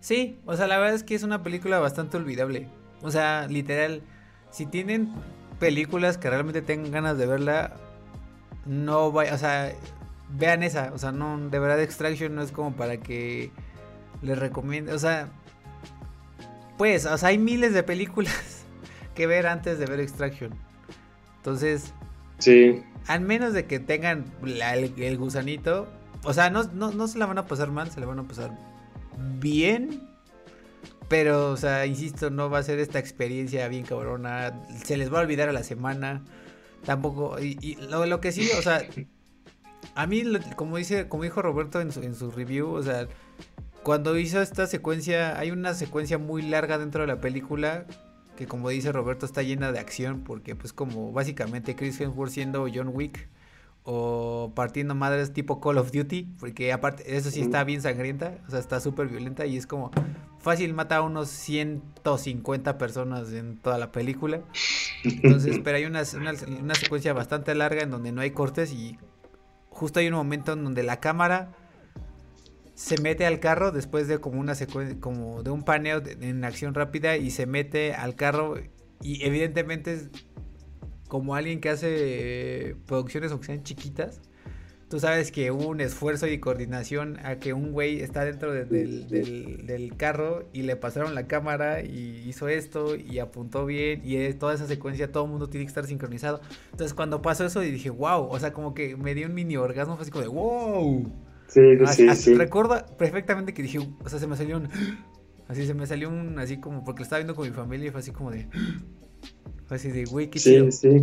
Sí, o sea, la verdad es que es una película bastante olvidable. O sea, literal, si tienen películas que realmente tengan ganas de verla, no vaya, o sea, vean esa, o sea, no, de verdad Extraction no es como para que les recomiende, o sea, pues, o sea, hay miles de películas que ver antes de ver Extraction. Entonces, sí. Al menos de que tengan el, gusanito, o sea, no, no, no se la van a pasar mal, se la van a pasar bien. Pero, o sea, insisto, no va a ser esta experiencia bien cabrona. Se les va a olvidar a la semana. Tampoco. Y, lo, que sí, o sea. A mí, como dice, como dijo Roberto en su, en su review, o sea, cuando hizo esta secuencia, hay una secuencia muy larga dentro de la película que como dice Roberto está llena de acción porque pues como básicamente Chris Hemsworth siendo John Wick o partiendo madres tipo Call of Duty, porque aparte, eso sí está bien sangrienta, o sea, está súper violenta y es como fácil mata a unos 150 personas en toda la película. Entonces, pero hay una, una, secuencia bastante larga en donde no hay cortes y justo hay un momento en donde la cámara se mete al carro después de como una secuencia, como de un paneo en acción rápida y se mete al carro y evidentemente como alguien que hace eh, producciones aunque sean chiquitas, tú sabes que hubo un esfuerzo y coordinación a que un güey está dentro del, carro y le pasaron la cámara y hizo esto y apuntó bien y toda esa secuencia todo el mundo tiene que estar sincronizado. Entonces cuando pasó eso y dije, wow, o sea, como que me dio un mini orgasmo, fue así como de, wow. Sí, sí, sí. Recuerdo perfectamente que dije, o sea, se me salió un... Así se me salió un, así como, porque lo estaba viendo con mi familia y fue así como de... Así de, güey, qué sí, Sí.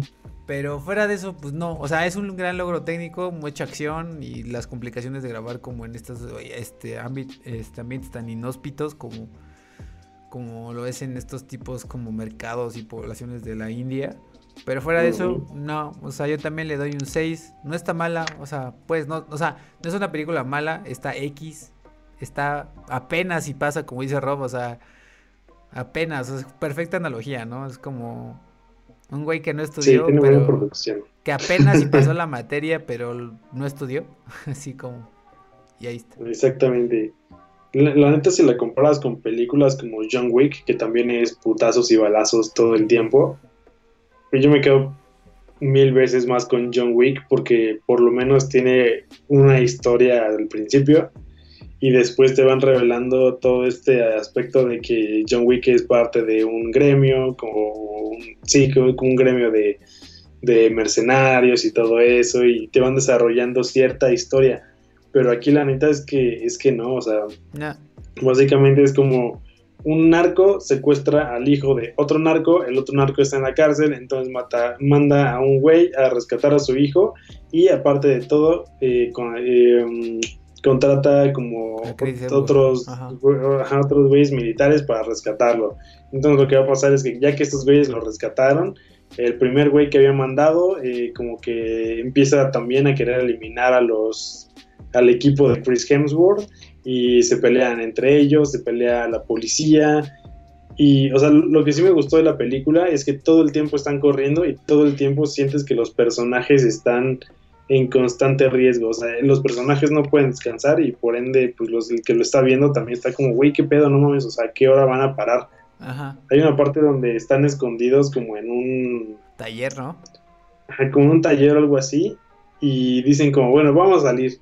Pero fuera de eso, pues no. O sea, es un gran logro técnico, mucha acción y las complicaciones de grabar como en estos este, este, ambientes tan inhóspitos como, como lo es en estos tipos como mercados y poblaciones de la India. Pero fuera de eso, no. O sea, yo también le doy un 6. No está mala. O sea, pues no. O sea, no es una película mala. Está X. Está apenas y pasa, como dice Rob. O sea, apenas. es perfecta analogía, ¿no? Es como un güey que no estudió, pero que apenas pasó la materia, pero no estudió, así como y ahí está. Exactamente. La, neta si la comparas con películas como John Wick, que también es putazos y balazos todo el tiempo, yo me quedo mil veces más con John Wick porque por lo menos tiene una historia al principio y después te van revelando todo este aspecto de que John Wick es parte de un gremio, como un, sí, como un gremio de, mercenarios y todo eso, y te van desarrollando cierta historia. Pero aquí la neta es que, es que no, o sea, básicamente es como un narco secuestra al hijo de otro narco, el otro narco está en la cárcel, entonces mata, manda a un güey a rescatar a su hijo y aparte de todo, eh, con, eh, contrata como otros, otros güeyes militares para rescatarlo. Entonces lo que va a pasar es que ya que estos güeyes lo rescataron, el primer güey que había mandado eh, como que empieza también a querer eliminar a los al equipo de Chris Hemsworth y se pelean entre ellos, se pelea la policía y o sea, lo que sí me gustó de la película es que todo el tiempo están corriendo y todo el tiempo sientes que los personajes están en constante riesgo. O sea, los personajes no pueden descansar y por ende, pues los, el que lo está viendo también está como, güey, qué pedo, no mames, o sea, ¿qué hora van a parar? Ajá. Hay una parte donde están escondidos como en un... Taller, ¿no? Como un taller o algo así. Y dicen como, bueno, vamos a salir.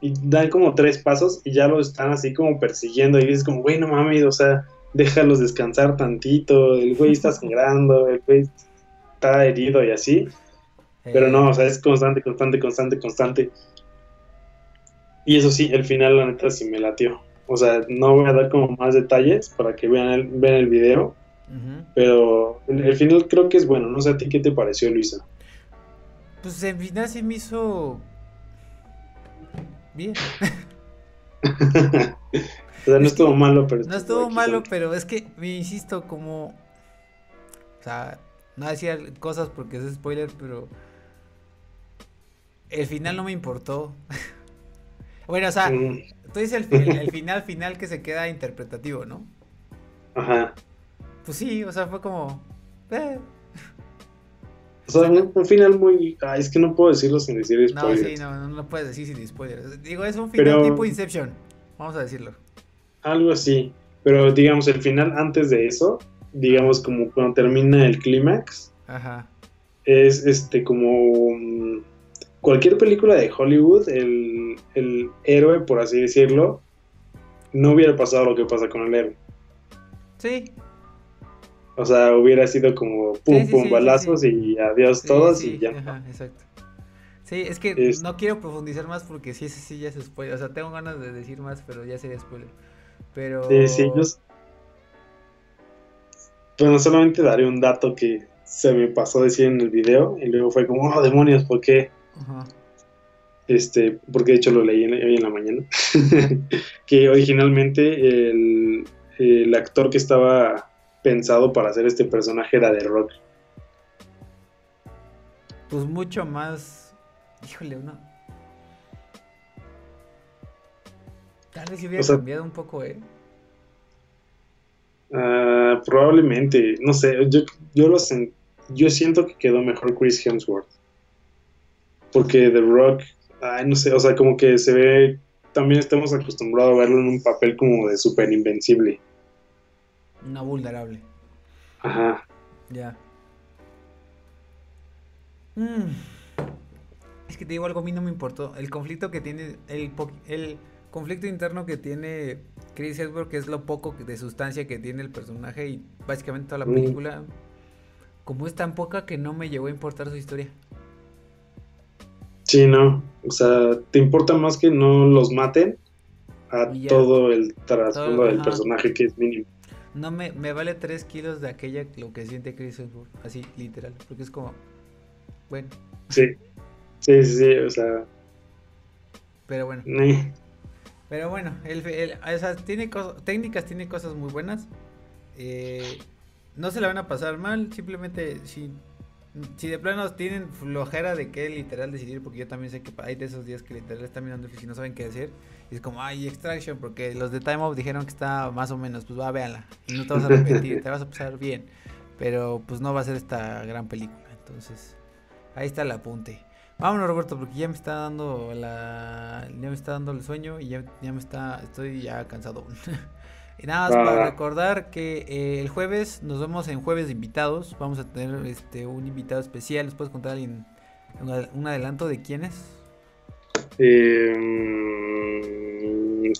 Y dan como tres pasos y ya lo están así como persiguiendo. Y dices como, güey, no mames, o sea, déjalos descansar tantito. El güey está sangrando, el güey está herido y así. Pero no, o sea, es constante, constante, constante, constante. Y eso sí, el final, la neta, sí me latió. O sea, no voy a dar como más detalles para que vean el, vean el video. Pero el, final creo que es bueno. No sé a ti qué te pareció, Luisa. Pues el final sí me hizo. Bien. o sea, no estuvo malo, pero. No estuvo malo, pero es que, me insisto, como. O sea, no decía cosas porque es spoiler, pero el final no me importó. bueno, o sea, tú dices el, final final que se queda interpretativo, ¿no? Ajá. Pues sí, o sea, fue como... Eh. O sea, un, final muy... Ah, es que no puedo decirlo sin decir spoilers. No, sí, no, no lo puedes decir sin spoilers. Digo, es un final tipo Inception, vamos a decirlo. Algo así, pero digamos, el final antes de eso, digamos como cuando termina el clímax, es este como... Mm, cualquier película de Hollywood, el, el héroe, por así decirlo, no hubiera pasado lo que pasa con el héroe. Sí. O sea, hubiera sido como pum, pum, balazos y adiós todos y ya. Ajá, exacto. Sí, es que no quiero profundizar más porque sí, sí, sí, ya se spoiler. O sea, tengo ganas de decir más, pero ya sería spoiler. Pero. Sí, sí, yo. Bueno, solamente daré un dato que se me pasó decir en el video y luego fue como, oh, demonios, ¿por qué? Ajá. Este, porque de hecho lo leí hoy en la mañana. que originalmente el, el actor que estaba pensado para hacer este personaje era de Rock. Pues mucho más. Híjole, uno. Tal vez hubiera cambiado un poco, ¿eh? Uh, probablemente, no sé, yo, yo lo yo siento que quedó mejor Chris Hemsworth. Porque The Rock, ay, no sé, o sea, como que se ve, también estamos acostumbrados a verlo en un papel como de súper invencible. No vulnerable. Ajá. Ya. Mm. Es que te digo algo, a mí no me importó. El conflicto que tiene, el, el conflicto interno que tiene Chris Hemsworth, que es lo poco de sustancia que tiene el personaje y básicamente toda la mm. película, como es tan poca que no me llegó a importar su historia. Sí, no. O sea, te importa más que no los maten a todo el trasfondo del personaje que es mínimo. No me, me vale 3 kilos de aquella lo que siente Chris Hemsworth, así literal, porque es como, bueno. Sí, sí, sí, o sea. Pero bueno. Pero bueno, el, o sea, tiene cosas, técnicas, tiene cosas muy buenas. Eh, no se la van a pasar mal, simplemente si, si de plano tienen flojera de que literal decidir, porque yo también sé que hay de esos días que literal están mirando y no saben qué decir. Y es como, ay, Extraction, porque los de Time Off dijeron que está más o menos, pues va, véanla. Y no te vas a arrepentir, te vas a pasar bien. Pero pues no va a ser esta gran película. Entonces, ahí está el apunte. Vámonos, Roberto, porque ya me está dando la. Ya me está dando el sueño y ya, ya me está. Estoy ya cansado. y nada más para recordar que eh, el jueves nos vemos en jueves de invitados. Vamos a tener este un invitado especial. ¿Les puedes contar un, un adelanto de quién es? Eh,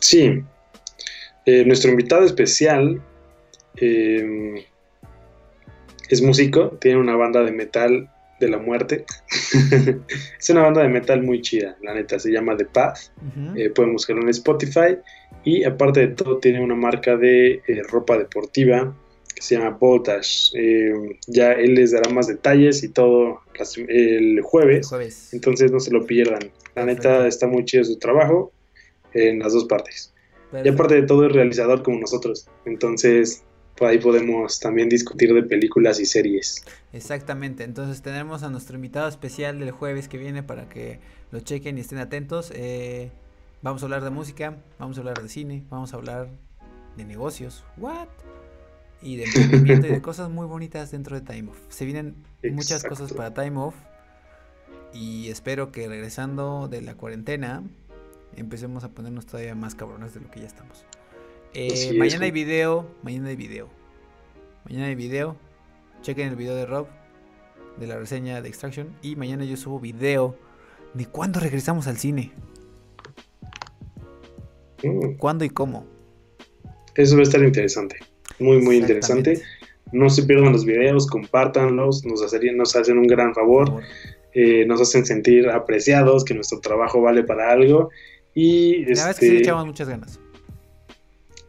sí, eh, nuestro invitado especial eh, es músico, tiene una banda de metal de la muerte. es una banda de metal muy chida, la neta, se llama The Path. pueden buscarlo en Spotify. Y aparte de todo, tiene una marca de ropa deportiva se llama Voltage. Eh, ya él les dará más detalles y todo el jueves, Entonces no se lo pierdan. La neta está muy chido su trabajo en las dos partes. Y aparte de todo es realizador como nosotros. Entonces por ahí podemos también discutir de películas y series. Exactamente. Entonces tenemos a nuestro invitado especial del jueves que viene para que lo chequen y estén atentos. Eh, vamos a hablar de música, vamos a hablar de cine, vamos a hablar de negocios. ¿What? y de emprendimiento y de cosas muy bonitas dentro de Time Off. Se vienen muchas cosas para Time Off y espero que regresando de la cuarentena empecemos a ponernos todavía más cabrones de lo que ya estamos. Eh, mañana hay video, mañana hay video. Mañana hay video. Chequen el video de Rob de la reseña de Extraction y mañana yo subo video de cuándo regresamos al cine. Mm. ¿Cuándo y cómo? Eso va a estar interesante muy, muy interesante. No se pierdan los videos, compártanlos, nos, hacerían, nos hacen un gran favor, eh, nos hacen sentir apreciados, que nuestro trabajo vale para algo. Y la verdad es que sí le este, echamos muchas ganas.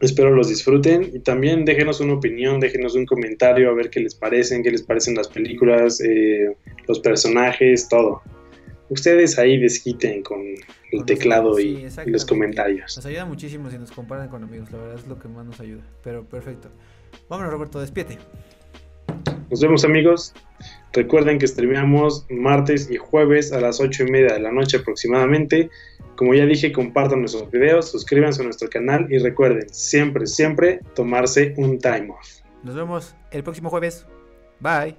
Espero los disfruten y también déjenos una opinión, déjenos un comentario a ver qué les parecen, qué les parecen las películas, eh, los personajes, todo ustedes ahí desquiten con el teclado y, los comentarios. Nos ayuda muchísimo si nos comparan con amigos, la verdad es lo que más nos ayuda. Pero perfecto. Vámonos, Roberto, despiete. Nos vemos amigos. Recuerden que streameamos martes y jueves a las 8 y media de la noche aproximadamente. Como ya dije, compartan nuestros videos, suscríbanse a nuestro canal y recuerden siempre, siempre tomarse un time off. Nos vemos el próximo jueves. Bye.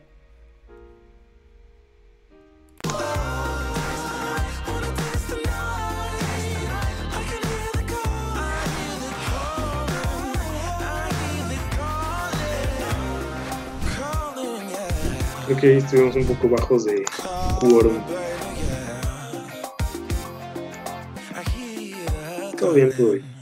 Creo que estuvimos un poco bajos de quórum. Todo bien, todo bien.